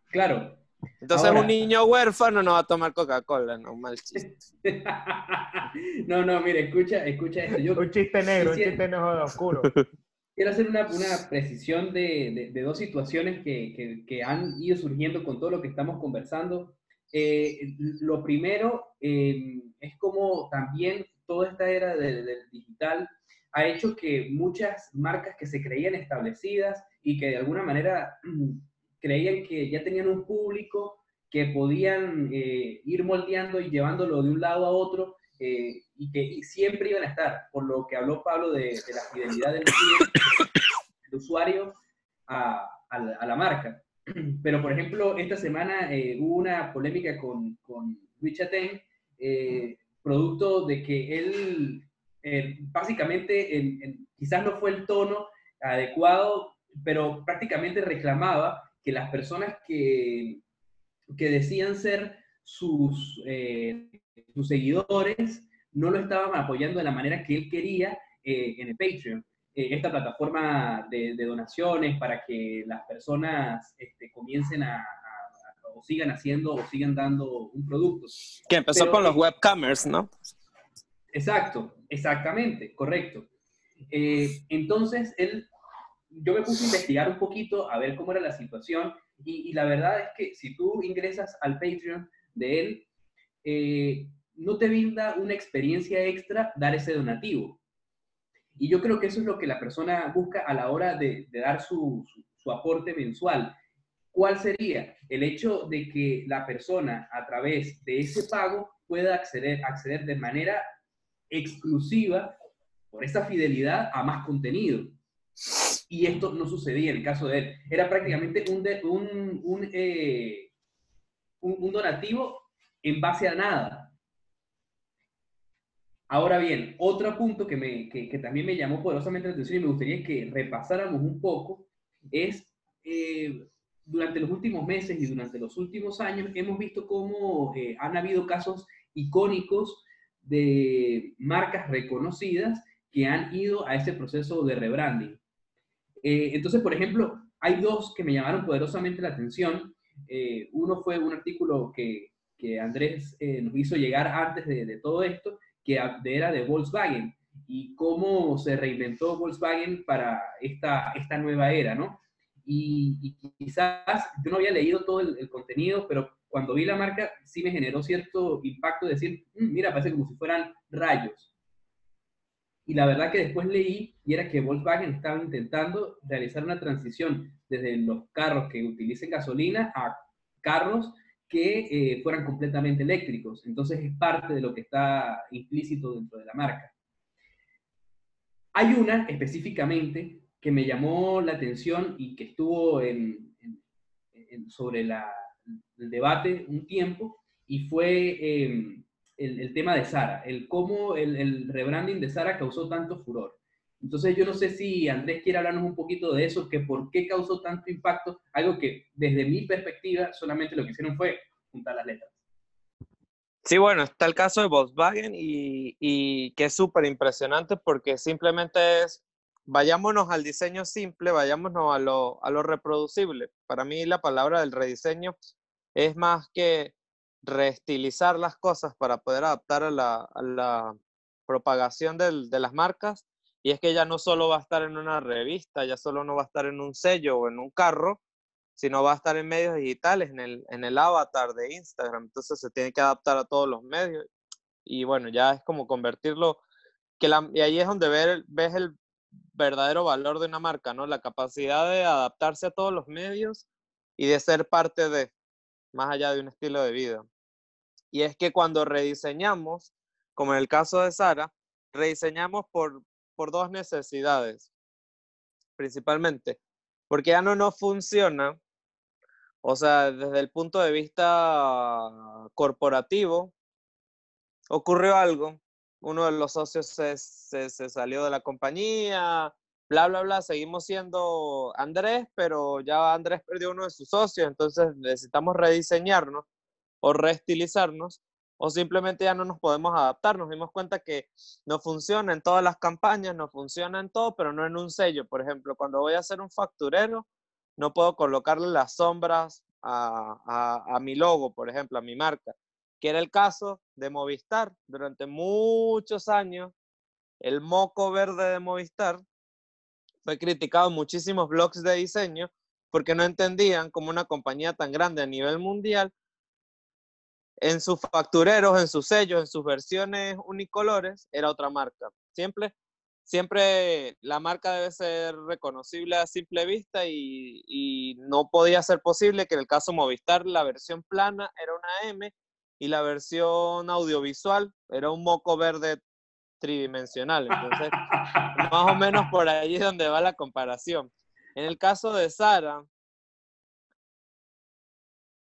Claro. Entonces, un niño huérfano no va a tomar Coca-Cola, no, mal chiste. no, no, mire, escucha, escucha esto. Yo, un chiste negro, un chiste negro oscuro. Quiero hacer una, una precisión de, de, dos situaciones que, que, que han ido surgiendo con todo lo que estamos conversando eh, lo primero eh, es como también toda esta era del, digital ha hecho que muchas marcas que se creían establecidas y que de alguna manera creían que ya tenían un público que podían eh, ir moldeando y llevándolo de un lado a otro y que siempre iban a estar, por lo que habló Pablo de, la fidelidad del, usuario a, la marca. Pero, por ejemplo, esta semana eh, hubo una polémica con, con eh, producto de que él, eh, básicamente, quizás no fue el tono adecuado, pero prácticamente reclamaba que las personas que, que decían ser sus, sus seguidores no lo estaban apoyando de la manera que él quería en el Patreon. Eh, esta plataforma de, donaciones para que las personas este, comiencen a, o sigan haciendo o sigan dando un producto. Que empezó con los webcamers, ¿no? Exacto, exactamente, correcto. Eh, entonces, él, yo me puse a investigar un poquito a ver cómo era la situación y, la verdad es que si tú ingresas al Patreon de él, eh, no te brinda una experiencia extra dar ese donativo. Y yo creo que eso es lo que la persona busca a la hora de, dar su, aporte mensual. ¿Cuál sería? El hecho de que la persona a través de ese pago pueda acceder, acceder de manera exclusiva por esa fidelidad a más contenido. Y esto no sucedía en el caso de él. Era prácticamente un, un, un, eh, un donativo en base a nada. Ahora bien, otro punto que, me, que, también me llamó poderosamente la atención y me gustaría que repasáramos un poco es, eh, durante los últimos meses y durante los últimos años hemos visto cómo eh, han habido casos icónicos de marcas reconocidas que han ido a ese proceso de rebranding. Eh, entonces, por ejemplo, hay dos que me llamaron poderosamente la atención. uno fue un artículo que, que Andrés nos hizo llegar antes de, de todo esto, que era de Volkswagen y cómo se reinventó Volkswagen para esta, esta nueva era, ¿no? Y, quizás yo no había leído todo el, contenido, pero cuando vi la marca sí me generó cierto impacto de decir, mm, mira, parece como si fueran rayos. Y la verdad que después leí y era que Volkswagen estaba intentando realizar una transición desde los carros que utilicen gasolina a carros que eh, fueran completamente eléctricos. Entonces es parte de lo que está implícito dentro de la marca. Hay una específicamente que me llamó la atención y que estuvo en, sobre el debate un tiempo y fue em, el, tema de Sara, el cómo el, rebranding de Sara causó tanto furor. Entonces yo no sé si Andrés quiere hablarnos un poquito de eso, que por qué causó tanto impacto, algo que desde mi perspectiva solamente lo que hicieron fue juntar las letras. Sí, bueno, está el caso de Volkswagen y, que es súper impresionante porque simplemente es, vayámonos al diseño simple, vayámonos a lo, a lo reproducible. Para mí la palabra del rediseño es más que reestilizar las cosas para poder adaptar a la, propagación de las marcas. Y es que ya no solo va a estar en una revista, ya solo no va a estar en un sello o en un carro, sino va a estar en medios digitales, en el, en el avatar de Instagram. Entonces se tiene que adaptar a todos los medios. Y bueno, ya es como convertirlo, que la, y ahí es donde ver, ves el verdadero valor de una marca, ¿no? La capacidad de adaptarse a todos los medios y de ser parte de, más allá de un estilo de vida. Y es que cuando rediseñamos, como en el caso de Sara, rediseñamos por, por dos necesidades, principalmente. Porque ya no nos funciona o sea, desde el punto de vista corporativo, ocurrió algo. Uno de los socios se, se, salió de la compañía, bla, bla, bla. Seguimos siendo Andrés, pero ya Andrés perdió uno de sus socios, entonces necesitamos rediseñarnos o reestilizarnos o simplemente ya no nos podemos adaptar. Nos dimos cuenta que no funciona en todas las campañas, no funciona en todo, pero no en un sello. Por ejemplo, cuando voy a hacer un facturero, no puedo colocarle las sombras a, mi logo, por ejemplo, a mi marca, que era el caso de Movistar. Durante muchos años, el moco verde de Movistar fue criticado en muchísimos blogs de diseño porque no entendían cómo una compañía tan grande a nivel mundial, en sus factureros, en sus sellos, en sus versiones unicolores, era otra marca. Siempre siempre la marca debe ser reconocible a simple vista y, no podía ser posible que en el caso Movistar la versión plana era una M y la versión audiovisual era un moco verde tridimensional. Entonces, más o menos por ahí es donde va la comparación. En el caso de Sara,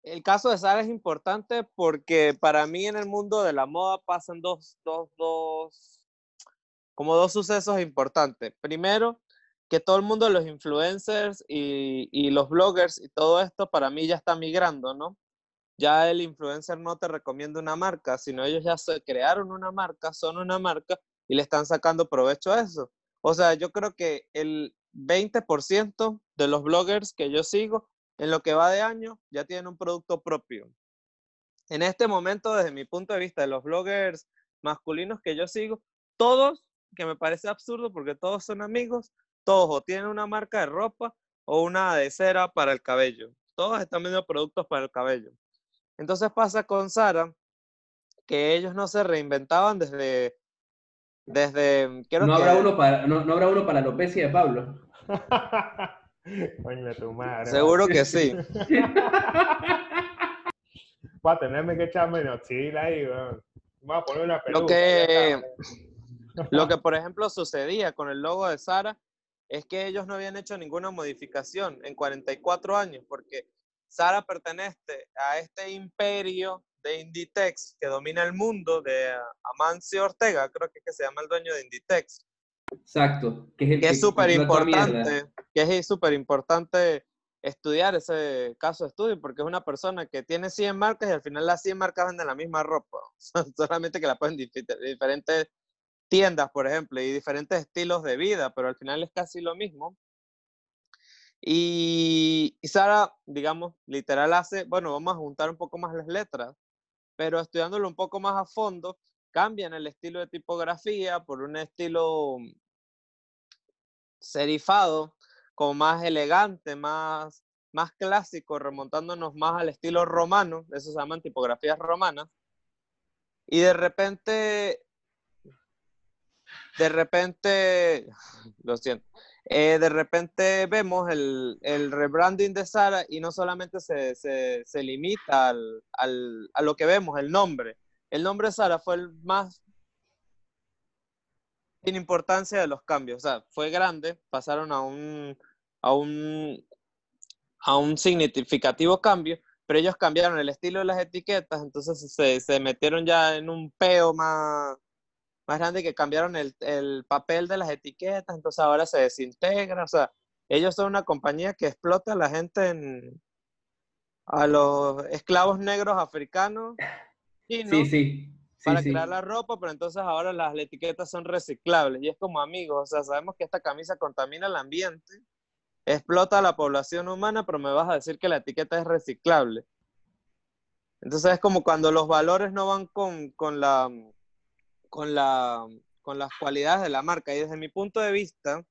el caso de Sara es importante porque para mí en el mundo de la moda pasan dos, dos, dos como dos sucesos importantes. Primero, que todo el mundo, los influencers y, los bloggers y todo esto, para mí ya está migrando, ¿no? Ya el influencer no te recomienda una marca, sino ellos ya se crearon una marca, son una marca y le están sacando provecho a eso. O sea, yo creo que el 20% de los bloggers que yo sigo, en lo que va de año, ya tienen un producto propio. En este momento, desde mi punto de vista, de los bloggers masculinos que yo sigo, todos que me parece absurdo porque todos son amigos, todos o tienen una marca de ropa o una de cera para el cabello. Todos están vendiendo productos para el cabello. Entonces pasa con Sara que ellos no se reinventaban desde desde no habrá uno para no, habrá uno para de Pablo. tu madre. Seguro que sí. Va a tenerme que echarme nochila ahí, Voy a poner una peluca. Lo que, lo que, por ejemplo, sucedía con el logo de Sara es que ellos no habían hecho ninguna modificación en 44 años, porque Sara pertenece a este imperio de Inditex que domina el mundo, de Amancio Ortega, creo que, es que se llama el dueño de Inditex. Exacto. Que es súper importante, que es súper importante estudiar ese caso de estudio, porque es una persona que tiene 100 marcas y al final las 100 marcas venden la misma ropa, solamente que la ponen diferentes tiendas, por ejemplo, y diferentes estilos de vida, pero al final es casi lo mismo. Y, Sara, digamos, literal hace, bueno, vamos a juntar un poco más las letras, pero estudiándolo un poco más a fondo, cambian el estilo de tipografía por un estilo serifado, como más elegante, más, más clásico, remontándonos más al estilo romano, eso se llaman tipografías romanas. Y de repente de repente, lo siento, eh, de repente vemos el, rebranding de Sara y no solamente se, limita al, a lo que vemos, el nombre. El nombre Sara fue el más sin importancia de los cambios. O sea, fue grande, pasaron a un, a un, a un significativo cambio, pero ellos cambiaron el estilo de las etiquetas, entonces se, se metieron ya en un peo más, más grande que cambiaron el, el papel de las etiquetas, entonces ahora se desintegra, o sea, ellos son una compañía que explota a la gente en, a los esclavos negros africanos sí, sí, para crear la ropa, pero entonces ahora las etiquetas son reciclables y es como amigos, o sea, sabemos que esta camisa contamina el ambiente, explota a la población humana, pero me vas a decir que la etiqueta es reciclable. Entonces es como cuando los valores no van con, con, la, con, la, con las cualidades de la marca. Y desde mi punto de vista,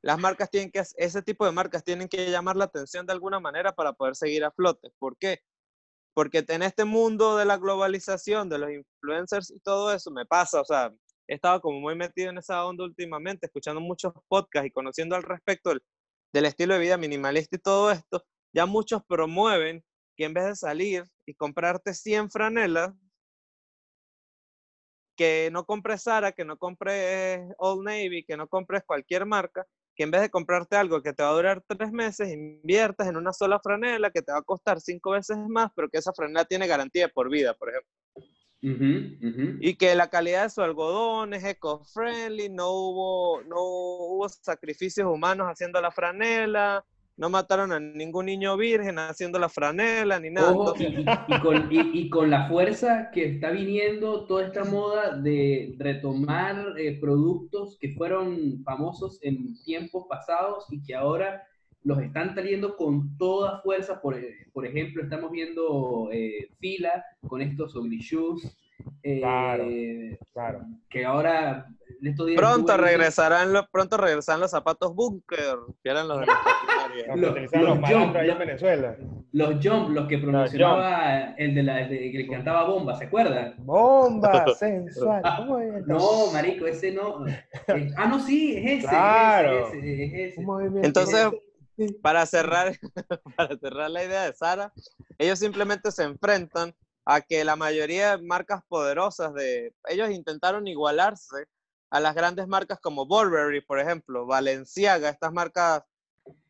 las marcas tienen que, ese tipo de marcas tienen que llamar la atención de alguna manera para poder seguir a flote. ¿Por qué? Porque en este mundo de la globalización, de los influencers y todo eso, me pasa, o sea, he estado como muy metido en esa onda últimamente, escuchando muchos podcasts y conociendo al respecto del, del estilo de vida minimalista y todo esto, ya muchos promueven que en vez de salir y comprarte 100 franelas, que no compres Zara, que no compres Old Navy, que no compres cualquier marca, que en vez de comprarte algo que te va a durar tres meses, inviertas en una sola franela que te va a costar cinco veces más, pero que esa franela tiene garantía por vida, por ejemplo. Y que la calidad de su algodón es eco-friendly, no hubo, no hubo sacrificios humanos haciendo la franela, no mataron a ningún niño virgen haciendo la franela ni nada. y, con, la fuerza que está viniendo toda esta moda de retomar eh, productos que fueron famosos en tiempos pasados y que ahora los están saliendo con toda fuerza. Por, por ejemplo, estamos viendo eh, fila con estos ugly shoes. Claro, claro. Que ahora pronto regresarán los, pronto regresarán los zapatos bunker, que eran los de los, los, jump, en Venezuela. Los jump, los que promocionaba el de la el que cantaba bomba, ¿se acuerdan? Bomba sensual. ¿Cómo es? No, marico, ese no. ah, no, sí, es ese. Claro. Es ese, es ese. Entonces, para cerrar, para cerrar la idea de Sara, ellos simplemente se enfrentan a que la mayoría de marcas poderosas de ellos intentaron igualarse a las grandes marcas como Burberry, por ejemplo, Valenciaga, estas marcas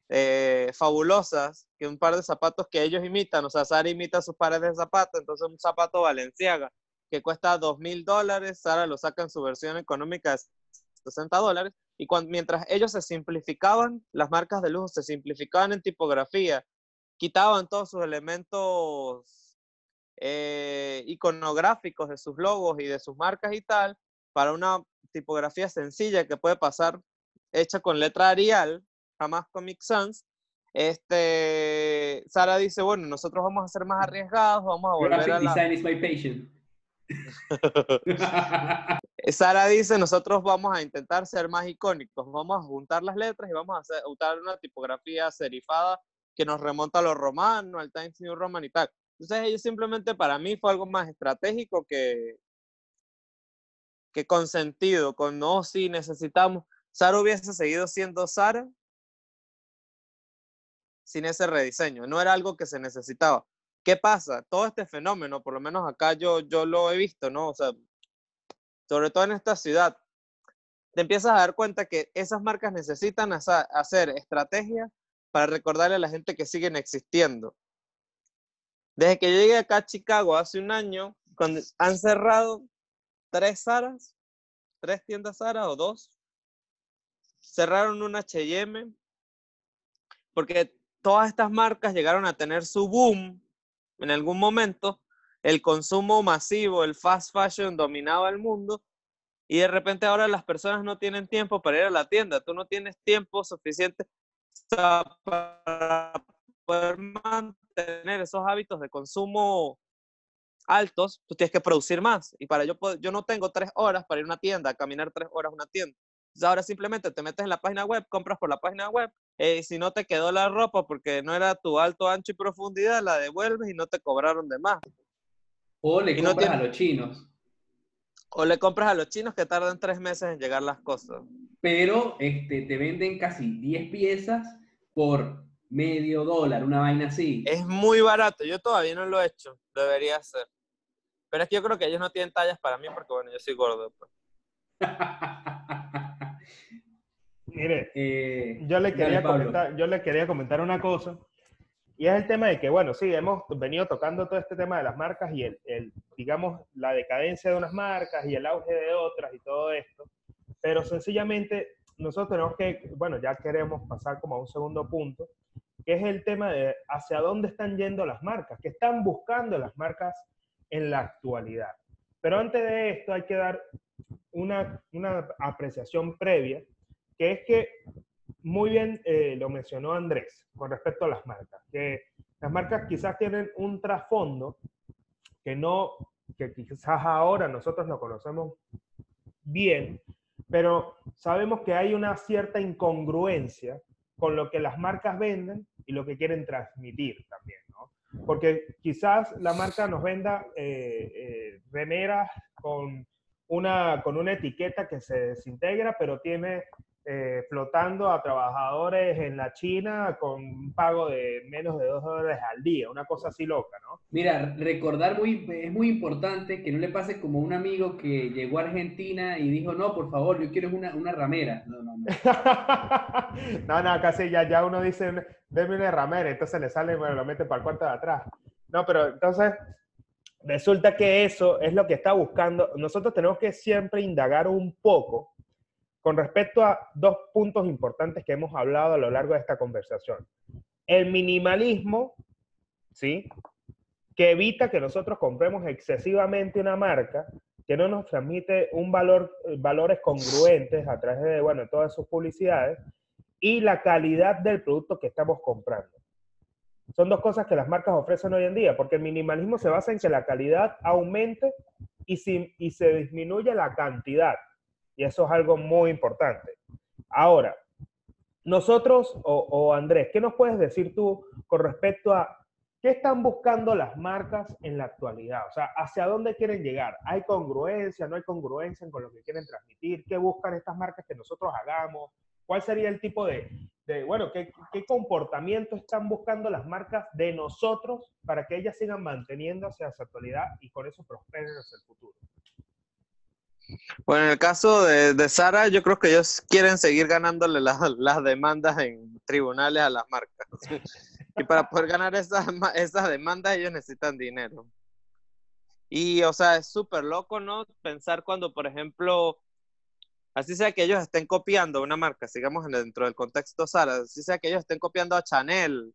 eh, fabulosas, que un par de zapatos que ellos imitan, o sea, Sara imita sus pares de zapatos, entonces un zapato Valenciaga que cuesta dos mil dólares, Sara lo saca en su versión económica de 60 dólares, y cuando, mientras ellos se simplificaban, las marcas de lujo se simplificaban en tipografía, quitaban todos sus elementos eh, iconográficos de sus logos y de sus marcas y tal, para una tipografía sencilla que puede pasar hecha con letra Arial, jamás Comic Sans. Este, Sara dice, bueno, nosotros vamos a ser más arriesgados, vamos a volver a la... design is my patient. Sara dice, nosotros vamos a intentar ser más icónicos, vamos a juntar las letras y vamos a hacer, usar una tipografía serifada que nos remonta a lo romano, al Times New Roman y tal. Entonces ellos simplemente para mí fue algo más estratégico que, que con sentido, con no, si necesitamos. Sara hubiese seguido siendo Sara sin ese rediseño, no era algo que se necesitaba. ¿Qué pasa? Todo este fenómeno, por lo menos acá yo, yo lo he visto, ¿no? O sea, sobre todo en esta ciudad, te empiezas a dar cuenta que esas marcas necesitan hacer estrategias para recordarle a la gente que siguen existiendo. Desde que llegué acá a Chicago hace un año, cuando han cerrado tres Saras, tres tiendas Sara o dos. Cerraron un HM porque todas estas marcas llegaron a tener su boom en algún momento. El consumo masivo, el fast fashion dominaba el mundo y de repente ahora las personas no tienen tiempo para ir a la tienda. Tú no tienes tiempo suficiente para poder mantener esos hábitos de consumo altos, tú tienes que producir más. Y para yo, yo no tengo tres horas para ir a una tienda, caminar tres horas a una tienda. Entonces ahora simplemente te metes en la página web, compras por la página web, eh, si no te quedó la ropa porque no era tu alto, ancho y profundidad, la devuelves y no te cobraron de más. O le compras a los chinos. O le compras a los chinos que tardan tres meses en llegar las cosas. Pero este, te venden casi 10 piezas por medio dólar, una vaina así. Es muy barato, yo todavía no lo he hecho, debería ser. Pero es que yo creo que ellos no tienen tallas para mí porque, bueno, yo soy gordo. Pues. Mire, eh, yo, le quería comentar, yo le quería comentar una cosa Y es el tema de que, bueno, sí, hemos venido tocando todo este tema de las marcas y el, el, digamos, la decadencia de unas marcas y el auge de otras y todo esto. Pero sencillamente nosotros tenemos que, bueno, ya queremos pasar como a un segundo punto, que es el tema de hacia dónde están yendo las marcas, qué están buscando las marcas en la actualidad. Pero antes de esto hay que dar una, una apreciación previa, que es que muy bien eh, lo mencionó Andrés con respecto a las marcas, que las marcas quizás tienen un trasfondo que no, que quizás ahora nosotros no conocemos bien, pero sabemos que hay una cierta incongruencia con lo que las marcas venden y lo que quieren transmitir también, ¿no? Porque quizás la marca nos venda eh, eh, remeras con una, con una etiqueta que se desintegra, pero tiene eh, flotando a trabajadores en la China con un pago de menos de dos dólares al día, una cosa así loca, ¿no? Mira, recordar muy, es muy importante que no le pase como un amigo que llegó a Argentina y dijo, no, por favor, yo quiero una, una ramera. No, no, no. no, no, casi ya, ya uno dice, déme una ramera, entonces le sale, bueno, lo mete para el cuarto de atrás. No, pero entonces resulta que eso es lo que está buscando. Nosotros tenemos que siempre indagar un poco con respecto a dos puntos importantes que hemos hablado a lo largo de esta conversación. El minimalismo, ¿sí? Que evita que nosotros compremos excesivamente una marca que no nos transmite un valor, valores congruentes a través de, bueno, todas sus publicidades y la calidad del producto que estamos comprando. Son dos cosas que las marcas ofrecen hoy en día, porque el minimalismo se basa en que la calidad aumente y, si, y se disminuye la cantidad. Y eso es algo muy importante. Ahora, nosotros, o, Andrés, ¿qué nos puedes decir tú con respecto a qué están buscando las marcas en la actualidad? O sea, ¿hacia dónde quieren llegar? ¿Hay congruencia? ¿No hay congruencia con lo que quieren transmitir? ¿Qué buscan estas marcas que nosotros hagamos? ¿Cuál sería el tipo de, bueno, ¿qué, comportamiento están buscando las marcas de nosotros para que ellas sigan manteniéndose hacia la actualidad y con eso prosperen hacia el futuro? Bueno, en el caso de, de Sara, yo creo que ellos quieren seguir ganándole las demandas en tribunales a las marcas. Y para poder ganar esas, esas demandas, ellos necesitan dinero. Y, o sea, es súper loco, ¿no? Pensar cuando, por ejemplo, así sea que ellos estén copiando una marca, sigamos dentro del contexto Sara, así sea que ellos estén copiando a Chanel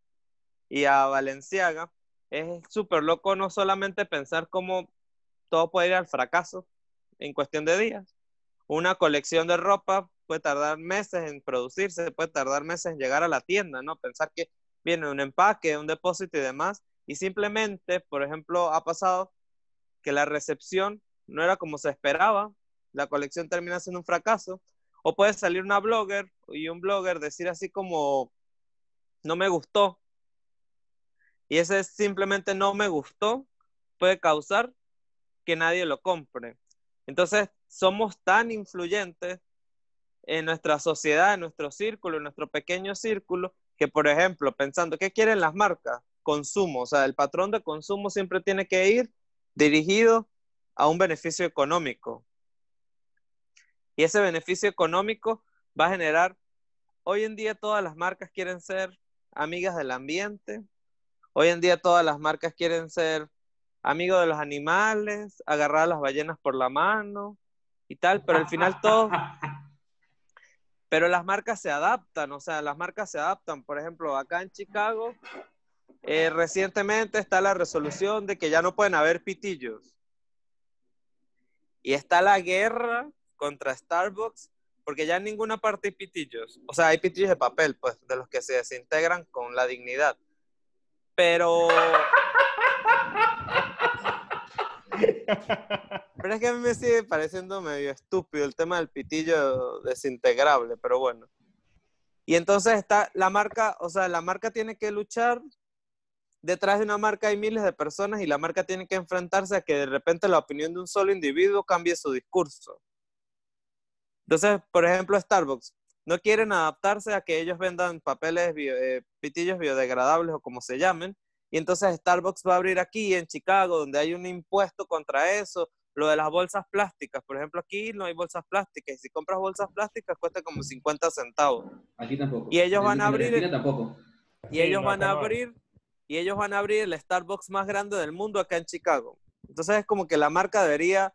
y a Valenciaga, es súper loco no solamente pensar cómo todo puede ir al fracaso, en cuestión de días. Una colección de ropa puede tardar meses en producirse, puede tardar meses en llegar a la tienda, ¿no? Pensar que viene un empaque, un depósito y demás, y simplemente, por ejemplo, ha pasado que la recepción no era como se esperaba, la colección termina siendo un fracaso, o puede salir una blogger y un blogger decir así como, no me gustó, y ese simplemente no me gustó puede causar que nadie lo compre. Entonces, somos tan influyentes en nuestra sociedad, en nuestro círculo, en nuestro pequeño círculo, que por ejemplo, pensando, ¿qué quieren las marcas? Consumo, o sea, el patrón de consumo siempre tiene que ir dirigido a un beneficio económico. Y ese beneficio económico va a generar, hoy en día todas las marcas quieren ser amigas del ambiente, hoy en día todas las marcas quieren ser amigo de los animales, agarrar a las ballenas por la mano y tal, pero al final todo... Pero las marcas se adaptan, o sea, las marcas se adaptan. Por ejemplo, acá en Chicago, eh, recientemente está la resolución de que ya no pueden haber pitillos. Y está la guerra contra Starbucks, porque ya en ninguna parte hay pitillos. O sea, hay pitillos de papel, pues, de los que se desintegran con la dignidad. Pero pero es que a mí me sigue pareciendo medio estúpido el tema del pitillo desintegrable, pero bueno. Y entonces está la marca, o sea, la marca tiene que luchar. Detrás de una marca hay miles de personas y la marca tiene que enfrentarse a que de repente la opinión de un solo individuo cambie su discurso. Entonces, por ejemplo, Starbucks no quieren adaptarse a que ellos vendan papeles, eh, pitillos biodegradables o como se llamen, y entonces Starbucks va a abrir aquí en Chicago, donde hay un impuesto contra eso. Lo de las bolsas plásticas, por ejemplo, aquí no hay bolsas plásticas. Y si compras bolsas plásticas, cuesta como 50 centavos. Aquí tampoco. Y ellos van a abrir. tampoco. Y ellos van a abrir y ellos van a abrir el Starbucks más grande del mundo acá en Chicago. Entonces es como que la marca debería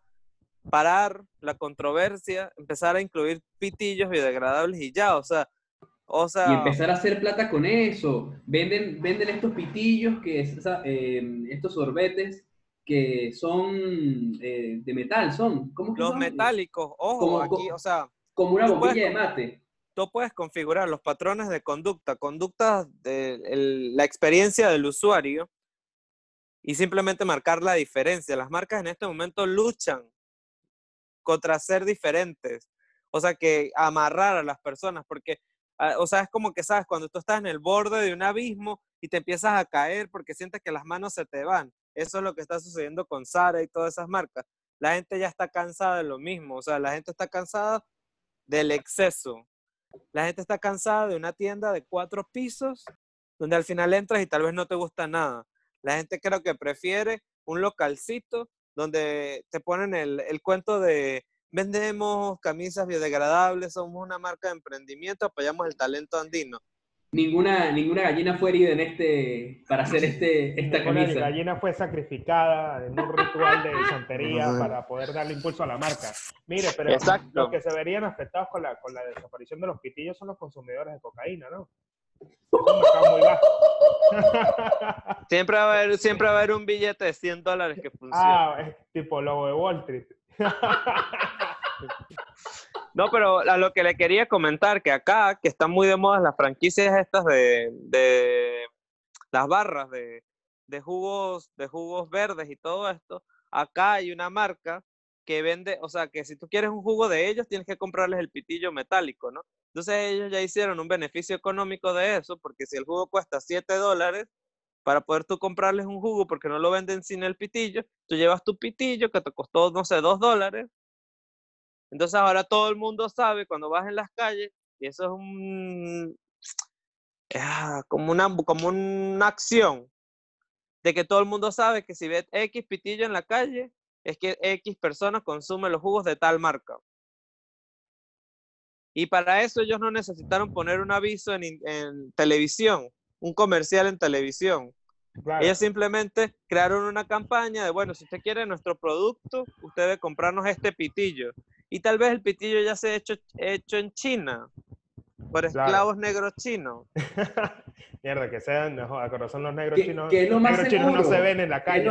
parar la controversia, empezar a incluir pitillos biodegradables y ya, o sea, o sea... Y empezar a hacer plata con eso. Venden, venden estos pitillos, que es, eh, estos sorbetes que son eh, de metal, son. ¿Cómo que Los metálicos, ojo, aquí, o sea... Como una bombilla de mate. Tú puedes configurar los patrones de conducta, conductas de la experiencia del usuario y simplemente marcar la diferencia. Las marcas en este momento luchan contra ser diferentes. O sea, que amarrar a las personas, porque, o sea, es como que, ¿sabes? Cuando tú estás en el borde de un abismo y te empiezas a caer porque sientes que las manos se te van. Eso es lo que está sucediendo con Sara y todas esas marcas. La gente ya está cansada de lo mismo, o sea, la gente está cansada del exceso. La gente está cansada de una tienda de cuatro pisos donde al final entras y tal vez no te gusta nada. La gente creo que prefiere un localcito donde te ponen el, el cuento de vendemos camisas biodegradables, somos una marca de emprendimiento, apoyamos el talento andino. Ninguna, ninguna gallina fue herida en este, para hacer este, esta camisa. La gallina fue sacrificada en un ritual de santería para poder darle impulso a la marca. Mire, pero los que se verían afectados con la, con la desaparición de los pitillos son los consumidores de cocaína, ¿no? siempre, va a haber, siempre va a haber un billete de 100 dólares que funciona. Ah, es tipo logo de Wall Street. No, pero a lo que le quería comentar, que acá, que están muy de moda las franquicias estas de, de las barras de, de, jugos, de jugos verdes y todo esto, acá hay una marca que vende, o sea, que si tú quieres un jugo de ellos, tienes que comprarles el pitillo metálico, ¿no? Entonces ellos ya hicieron un beneficio económico de eso, porque si el jugo cuesta 7 dólares, para poder tú comprarles un jugo, porque no lo venden sin el pitillo, tú llevas tu pitillo que te costó, no sé, 2 dólares. Entonces ahora todo el mundo sabe cuando vas en las calles, y eso es un, ah, como, una, como una acción, de que todo el mundo sabe que si ve X pitillo en la calle, es que X personas consumen los jugos de tal marca. Y para eso ellos no necesitaron poner un aviso en, televisión, un comercial en televisión. Ellos simplemente crearon una campaña de, bueno, si usted quiere nuestro producto, usted debe comprarnos este pitillo. Y tal vez el pitillo ya se ha hecho, hecho en China, por esclavos negros chinos. Mierda, que sean, no, son los negros chinos. los negros chinos no se ven en la calle.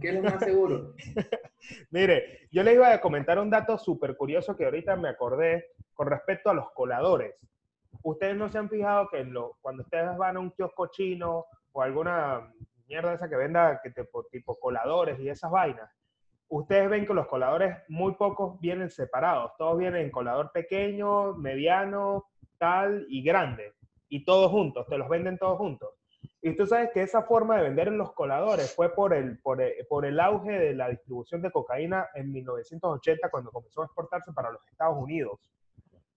¿Qué es lo más seguro? Mire, yo le iba a comentar un dato súper curioso que ahorita me acordé con respecto a los coladores. Ustedes no se han fijado que cuando ustedes van a un kiosco chino o alguna mierda esa que venda que tipo, tipo coladores y esas vainas, ustedes ven que los coladores muy pocos vienen separados. Todos vienen en colador pequeño, mediano, tal y grande. Y todos juntos, te los venden todos juntos. Y tú sabes que esa forma de vender en los coladores fue por el, por por el auge de la distribución de cocaína en 1980 cuando comenzó a exportarse para los Estados Unidos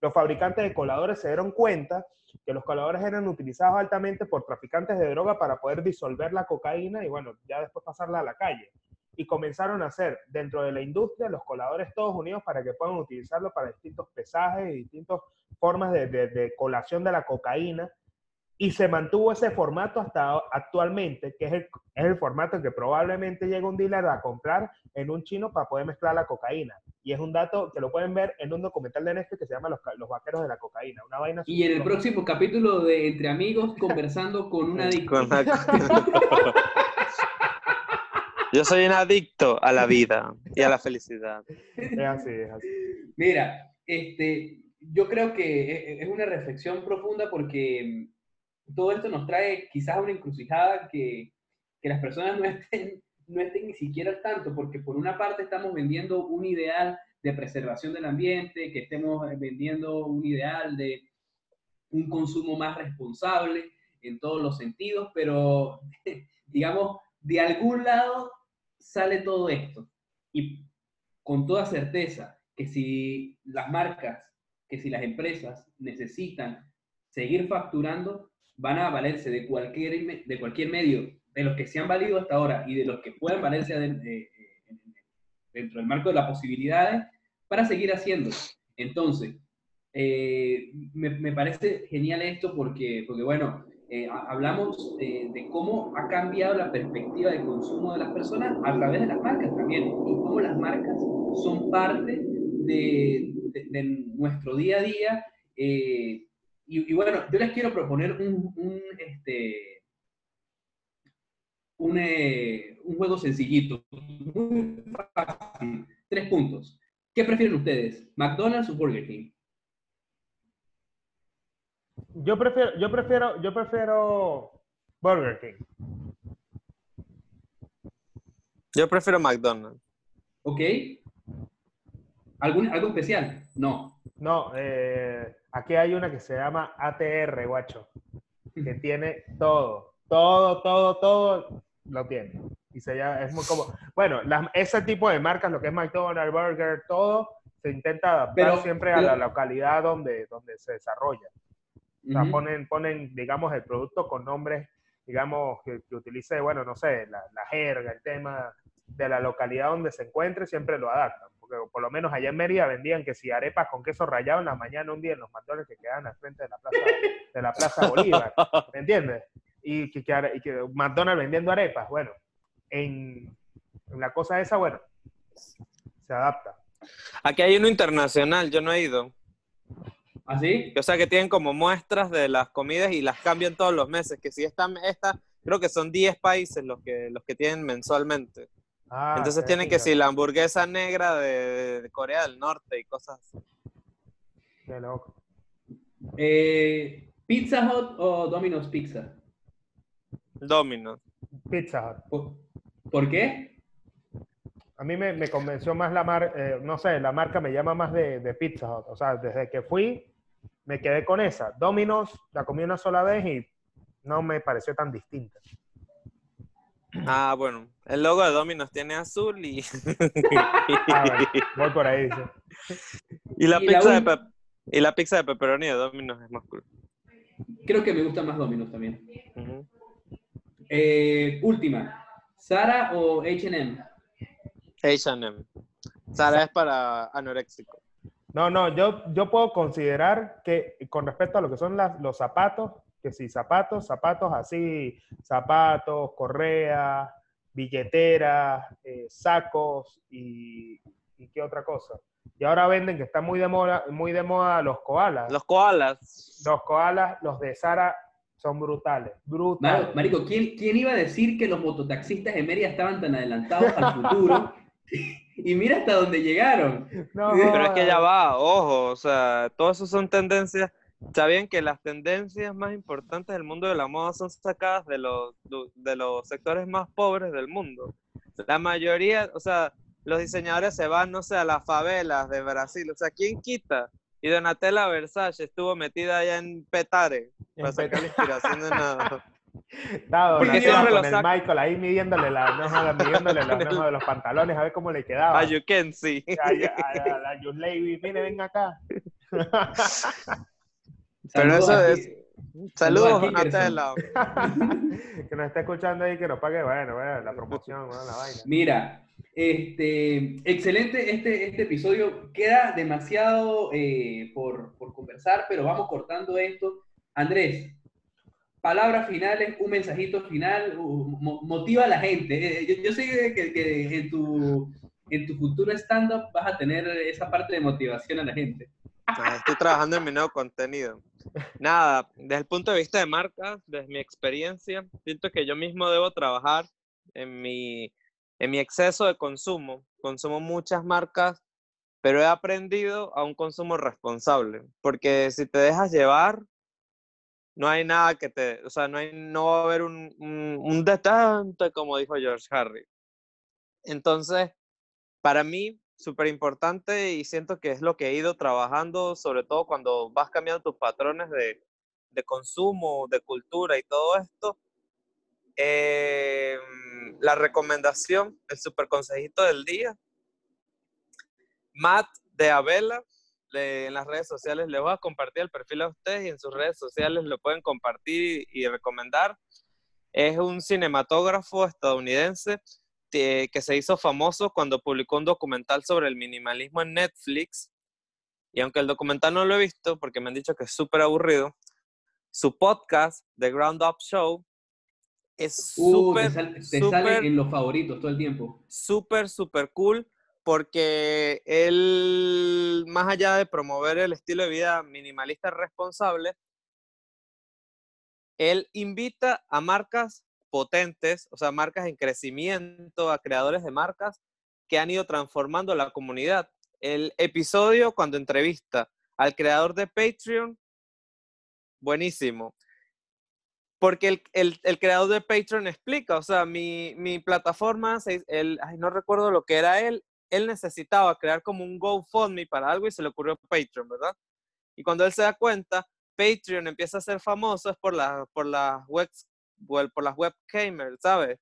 los fabricantes de coladores se dieron cuenta que los coladores eran utilizados altamente por traficantes de droga para poder disolver la cocaína y bueno, ya después pasarla a la calle. Y comenzaron a hacer dentro de la industria los coladores todos unidos para que puedan utilizarlo para distintos pesajes y distintas formas de, de colación de la cocaína y se mantuvo ese formato hasta actualmente, que es el, es el formato que probablemente llega un dealer a comprar en un chino para poder mezclar la cocaína. Y es un dato que lo pueden ver en un documental de Netflix que se llama Los, los Vaqueros de la Cocaína. Una vaina y en el próximo capítulo de Entre Amigos, conversando con un adicto. Yo soy un adicto a la vida y a la felicidad. Es así, es así. Mira, este, yo creo que es una reflexión profunda porque todo esto nos trae quizás una encrucijada que, que las personas no estén, no estén ni siquiera tanto, porque por una parte estamos vendiendo un ideal de preservación del ambiente, que estemos vendiendo un ideal de un consumo más responsable en todos los sentidos, pero digamos, de algún lado sale todo esto. Y con toda certeza que si las marcas, que si las empresas necesitan seguir facturando, van a valerse de cualquier, de cualquier medio, de los que se han valido hasta ahora y de los que puedan valerse dentro del marco de las posibilidades, para seguir haciendo. Entonces, eh, me, me, parece genial esto porque, porque bueno, eh, hablamos de, cómo ha cambiado la perspectiva de consumo de las personas a través de las marcas también y cómo las marcas son parte de, nuestro día a día. Eh, y, bueno, yo les quiero proponer un, un, este, un, eh, un juego sencillito, muy fácil, tres puntos. ¿Qué prefieren ustedes, McDonald's o Burger King? Yo prefiero, yo prefiero, yo prefiero Burger King. Yo prefiero McDonald's. Ok. ¿Algún, ¿Algo especial? No. No, eh, aquí hay una que se llama ATR, guacho, que tiene todo, todo, todo, todo lo tiene. Y se llama, es muy como, bueno, ese tipo de marcas, lo que es McDonald's, Burger, todo, se intenta adaptar siempre a la localidad donde, donde se desarrolla. O sea, ponen, ponen, digamos, el producto con nombres, digamos, que, utilice, bueno, no sé, la, jerga, el tema de la localidad donde se encuentre, siempre lo adaptan. Porque por lo menos allá en Mérida vendían que si arepas con queso rallado en la mañana un día en los matones que quedan al frente de la Plaza, de la plaza Bolívar. ¿Me entiendes? Y que, y que McDonald's vendiendo arepas. Bueno, en, en la cosa esa, bueno, se adapta. Aquí hay uno internacional, yo no he ido. ¿Así? ¿Ah, o sea, que tienen como muestras de las comidas y las cambian todos los meses. Que si esta, esta creo que son 10 países los que, los que tienen mensualmente. Ah, Entonces tienen que si la hamburguesa negra de, Corea del Norte y cosas así. Qué loco. Eh, ¿Pizza Hut o Domino's Pizza? Domino's. Pizza Hut. ¿Por, qué? A mí me, convenció más la marca, eh, no sé, la marca me llama más de, de Pizza Hut. O sea, desde que fui, me quedé con esa. Domino's la comí una sola vez y no me pareció tan distinta. Ah, bueno, el logo de Domino's tiene azul y... ah, voy por ahí. Y la, pizza de y la pizza de pepperoni de Domino's es más cool. Creo que me gusta más Domino's también. Eh, última, ¿Sara o H&M? H&M. Sara es para anoréxico. No, no, yo, yo puedo considerar que con respecto a lo que son los zapatos, que si zapatos, zapatos así, zapatos, correa, billetera, eh, sacos y, y, qué otra cosa. Y ahora venden que está muy de moda, muy de moda los koalas. Los koalas. Los koalas, los de Sara son brutales, brutales. Marico, ¿quién, ¿quién iba a decir que los mototaxistas de Mérida estaban tan adelantados al futuro? y mira hasta dónde llegaron. Pero es que ya va, ojo, o sea, todas eso son tendencias. Sabían que las tendencias más importantes del mundo de la moda son sacadas de los, de los sectores más pobres del mundo. La mayoría, o sea, los diseñadores se van, no sé, a las favelas de Brasil. O sea, ¿quién quita? Y Donatella Versace estuvo metida allá en Petare para sacar la inspiración de nada. Estaba Porque siempre con el Michael ahí midiéndole la hoja, midiéndole la de los pantalones a ver cómo le quedaba. A you can see. A, la Lady, mire, ven acá. Pero eso es... Saludos, que nos está escuchando ahí, que nos pague, bueno, bueno, la promoción, bueno, la vaina. Mira, este, excelente este, este episodio. Queda demasiado eh, por, por conversar, pero vamos cortando esto. Andrés, palabras finales, un mensajito final, motiva a la gente. Eh, yo, sé que, en, tu, en tu futuro stand-up vas a tener esa parte de motivación a la gente. Estoy trabajando en mi nuevo contenido. Nada, desde el punto de vista de marca, desde mi experiencia, siento que yo mismo debo trabajar en mi, en mi exceso de consumo. Consumo muchas marcas, pero he aprendido a un consumo responsable, porque si te dejas llevar, no hay nada que te, o sea, no, hay, no va a haber un, un, detente, como dijo George Harry. Entonces, para mí, súper importante y siento que es lo que he ido trabajando, sobre todo cuando vas cambiando tus patrones de, de consumo, de cultura y todo esto. Em, la recomendación, el super consejito del día. Matt de Abela, en las redes sociales les voy a compartir el perfil a ustedes y en sus redes sociales lo pueden compartir y recomendar. Es un cinematógrafo estadounidense que, que se hizo famoso cuando publicó un documental sobre el minimalismo en Netflix. Y aunque el documental no lo he visto porque me han dicho que es súper aburrido, su podcast, The Ground Up Show, es Uh, súper, te, sal- te súper, sale en los favoritos todo el tiempo. súper, súper cool porque él, más allá de promover el estilo de vida minimalista responsable, él invita a marcas potentes, o sea, marcas en crecimiento, a creadores de marcas que han ido transformando la comunidad. El episodio cuando entrevista al creador de Patreon, buenísimo. Porque el, el- el creador de Patreon explica, o sea, mi, mi plataforma, el, ay, no recuerdo lo que era él, él necesitaba crear como un GoFundMe para algo y se le ocurrió Patreon, ¿verdad? Y cuando él se da cuenta, Patreon empieza a ser famoso es por, la, por las webs, por las webcamers, ¿sabes?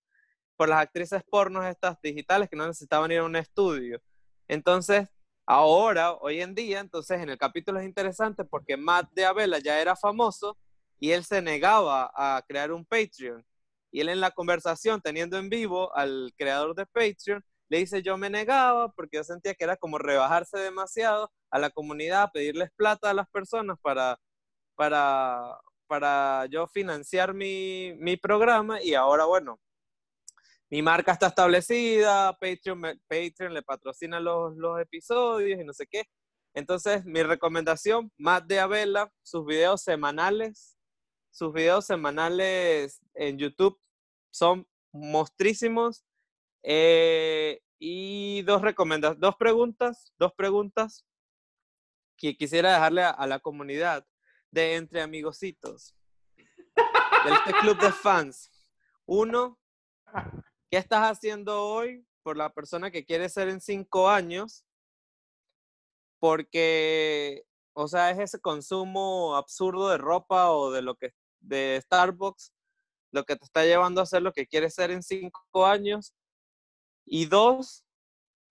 Por las actrices pornos estas digitales que no necesitaban ir a un estudio. Entonces, ahora, hoy en día, entonces en el capítulo es interesante porque Matt de Abela ya era famoso y él se negaba a crear un Patreon. Y él en la conversación, teniendo en vivo al creador de Patreon, le dice yo me negaba porque yo sentía que era como rebajarse demasiado a la comunidad, pedirles plata a las personas para, para, para yo financiar mi, mi programa y ahora bueno, mi marca está establecida, Patreon, Patreon le patrocina los, los episodios y no sé qué. Entonces, mi recomendación, Matt de Abela, sus videos semanales, sus videos semanales en YouTube son mostrísimos. Eh, y dos recomendaciones, dos preguntas, dos preguntas que quisiera dejarle a, a la comunidad de Entre Amigositos, de este club de fans. Uno, ¿qué estás haciendo hoy por la persona que quieres ser en cinco años? Porque, o sea, es ese consumo absurdo de ropa o de lo que de Starbucks lo que te está llevando a ser lo que quieres ser en cinco años. Y dos,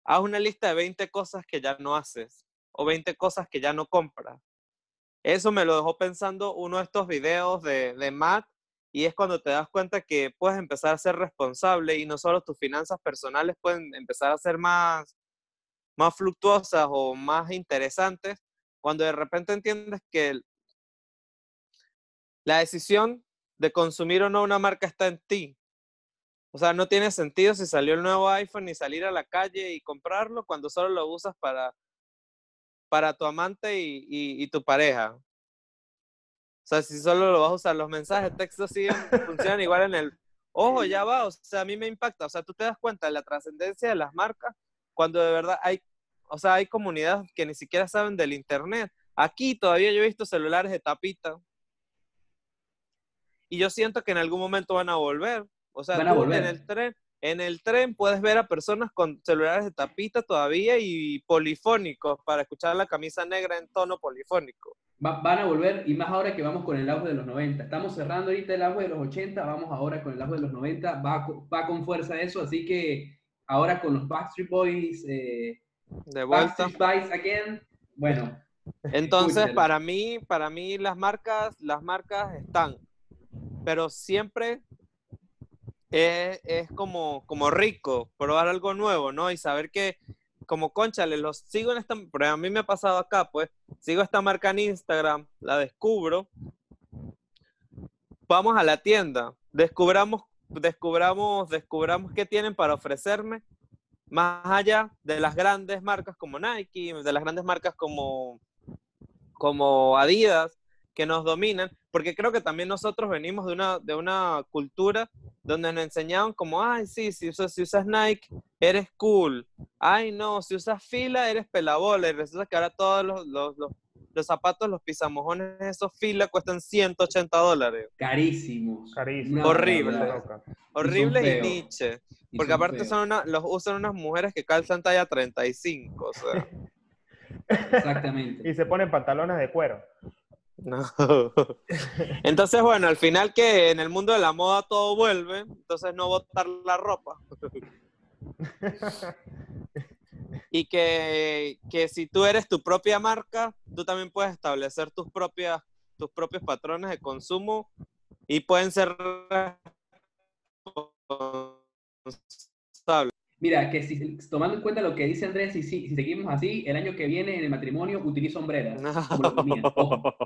haz una lista de 20 cosas que ya no haces o 20 cosas que ya no compras. Eso me lo dejó pensando uno de estos videos de, de Matt y es cuando te das cuenta que puedes empezar a ser responsable y no solo tus finanzas personales pueden empezar a ser más, más fluctuosas o más interesantes cuando de repente entiendes que la decisión de consumir o no una marca está en ti. O sea, no tiene sentido si salió el nuevo iPhone y salir a la calle y comprarlo cuando solo lo usas para, para tu amante y, y- y tu pareja. O sea, si solo lo vas a usar, los mensajes de texto siguen, funcionan igual en el... Ojo, ya va, o sea, a mí me impacta. O sea, tú te das cuenta de la trascendencia de las marcas cuando de verdad hay, o sea, hay comunidades que ni siquiera saben del Internet. Aquí todavía yo he visto celulares de tapita. Y yo siento que en algún momento van a volver. O sea, Van a volver. en el tren, en el tren puedes ver a personas con celulares de tapita todavía y polifónicos para escuchar la camisa negra en tono polifónico. Va- van a volver, y más ahora que vamos con el auge de los 90. Estamos cerrando ahorita el auge de los 80, vamos ahora con el auge de los 90. Va, va con fuerza eso, así que ahora con los Backstreet Boys, eh, De vuelta. Backstreet Boys again. Bueno, Entonces, para mí, para mí las marcas, las marcas están, pero siempre es, es como, como rico probar algo nuevo, ¿no? Y saber que, como conchale, los sigo en esta, pero a mí me ha pasado acá, pues, sigo esta marca en Instagram, la descubro, vamos a la tienda, descubramos, descubramos, descubramos qué tienen para ofrecerme, más allá de las grandes marcas como Nike, de las grandes marcas como como Adidas que nos dominan, porque creo que también nosotros venimos de una, de una cultura donde nos enseñaban como, ay, sí, si usas, si usas Nike, eres cool. Ay, no, si usas fila, eres pelabola. Y resulta que ahora todos los, los, los, los zapatos, los pisamojones, esos fila cuestan 180 dólares. carísimos. Carísimo. Una Horrible. barbaridad. Horrible y, feos. niche. Y Porque son aparte feos. son una, los usan unas mujeres que calzan talla 35. O sea, Exactamente. Y se ponen pantalones de cuero. No. Entonces, bueno, al final que en el mundo de la moda todo vuelve, entonces no botar la ropa. y que, que si tú eres tu propia marca, tú también puedes establecer tus, propias, tus propios patrones de consumo y pueden ser responsables. Mira, que si, tomando en cuenta lo que dice Andrés, si, si, si seguimos así, el año que viene en el matrimonio utilizo. Ojo.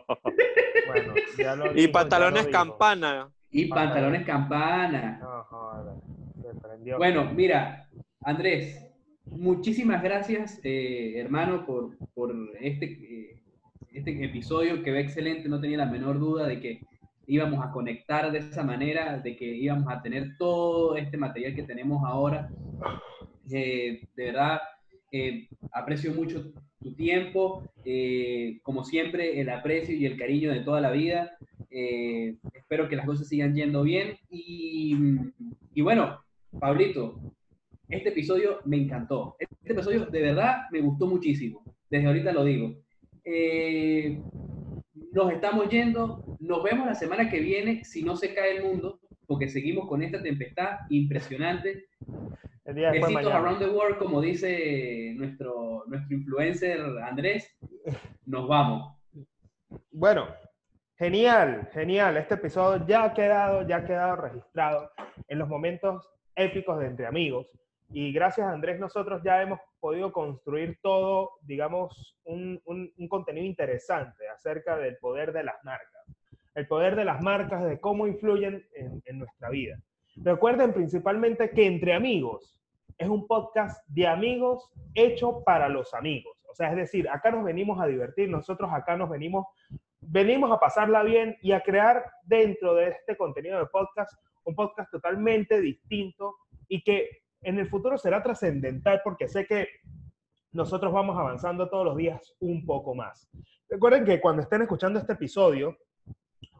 Bueno, Ya lo Y ya pantalones lo campana. Y pantalones campana. No, joder, se prendió. Bueno, mira, Andrés, muchísimas gracias, eh, hermano, por, por este, eh, este episodio que ve excelente. No tenía la menor duda de que íbamos a conectar de esa manera, de que íbamos a tener todo este material que tenemos ahora. Eh, de verdad, eh, aprecio mucho tu tiempo, eh, como siempre, el aprecio y el cariño de toda la vida. Eh, espero que las cosas sigan yendo bien. Y, y bueno, Pablito, este episodio me encantó. Este episodio de verdad me gustó muchísimo. Desde ahorita lo digo. Eh, nos estamos yendo. Nos vemos la semana que viene si no se cae el mundo, porque seguimos con esta tempestad impresionante. El día Besitos mañana. around the world, como dice nuestro, nuestro influencer Andrés. Nos vamos. Bueno, genial, genial. Este episodio ya ha quedado, ya ha quedado registrado en los momentos épicos de Entre Amigos. Y gracias a Andrés nosotros ya hemos podido construir todo, digamos, un, un- contenido interesante acerca del poder de las marcas. El poder de las marcas, de cómo influyen en, en nuestra vida. Recuerden principalmente que Entre Amigos es un podcast de amigos hecho para los amigos. O sea, es decir, acá nos venimos a divertir, nosotros acá nos venimos venimos a pasarla bien y a crear dentro de este contenido de podcast un podcast totalmente distinto y que en el futuro será trascendental porque sé que nosotros vamos avanzando todos los días un poco más. Recuerden que cuando estén escuchando este episodio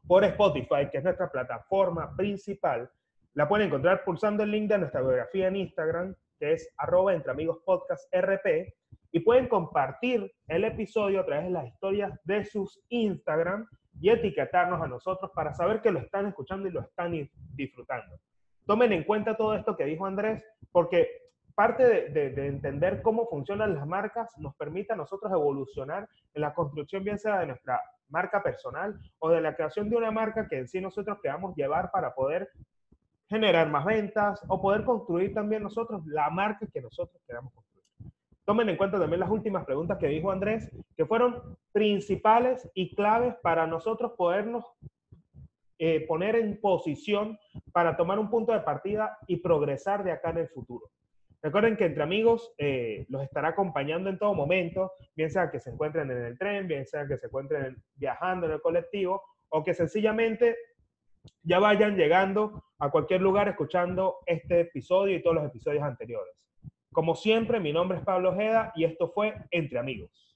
por Spotify, que es nuestra plataforma principal, la pueden encontrar pulsando el link de nuestra biografía en Instagram, que es arroba entre amigos podcast RP, y pueden compartir el episodio a través de las historias de sus Instagram y etiquetarnos a nosotros para saber que lo están escuchando y lo están disfrutando. Tomen en cuenta todo esto que dijo Andrés, porque parte de, de- de entender cómo funcionan las marcas nos permite a nosotros evolucionar en la construcción, bien sea de nuestra marca personal o de la creación de una marca que en sí nosotros queramos llevar para poder generar más ventas o poder construir también nosotros la marca que nosotros queramos construir. Tomen en cuenta también las últimas preguntas que dijo Andrés, que fueron principales y claves para nosotros podernos eh, poner en posición para tomar un punto de partida y progresar de acá en el futuro. Recuerden que entre amigos eh, los estará acompañando en todo momento, bien sea que se encuentren en el tren, bien sea que se encuentren viajando en el colectivo o que sencillamente ya vayan llegando a cualquier lugar escuchando este episodio y todos los episodios anteriores. Como siempre, mi nombre es Pablo Ojeda y esto fue Entre Amigos.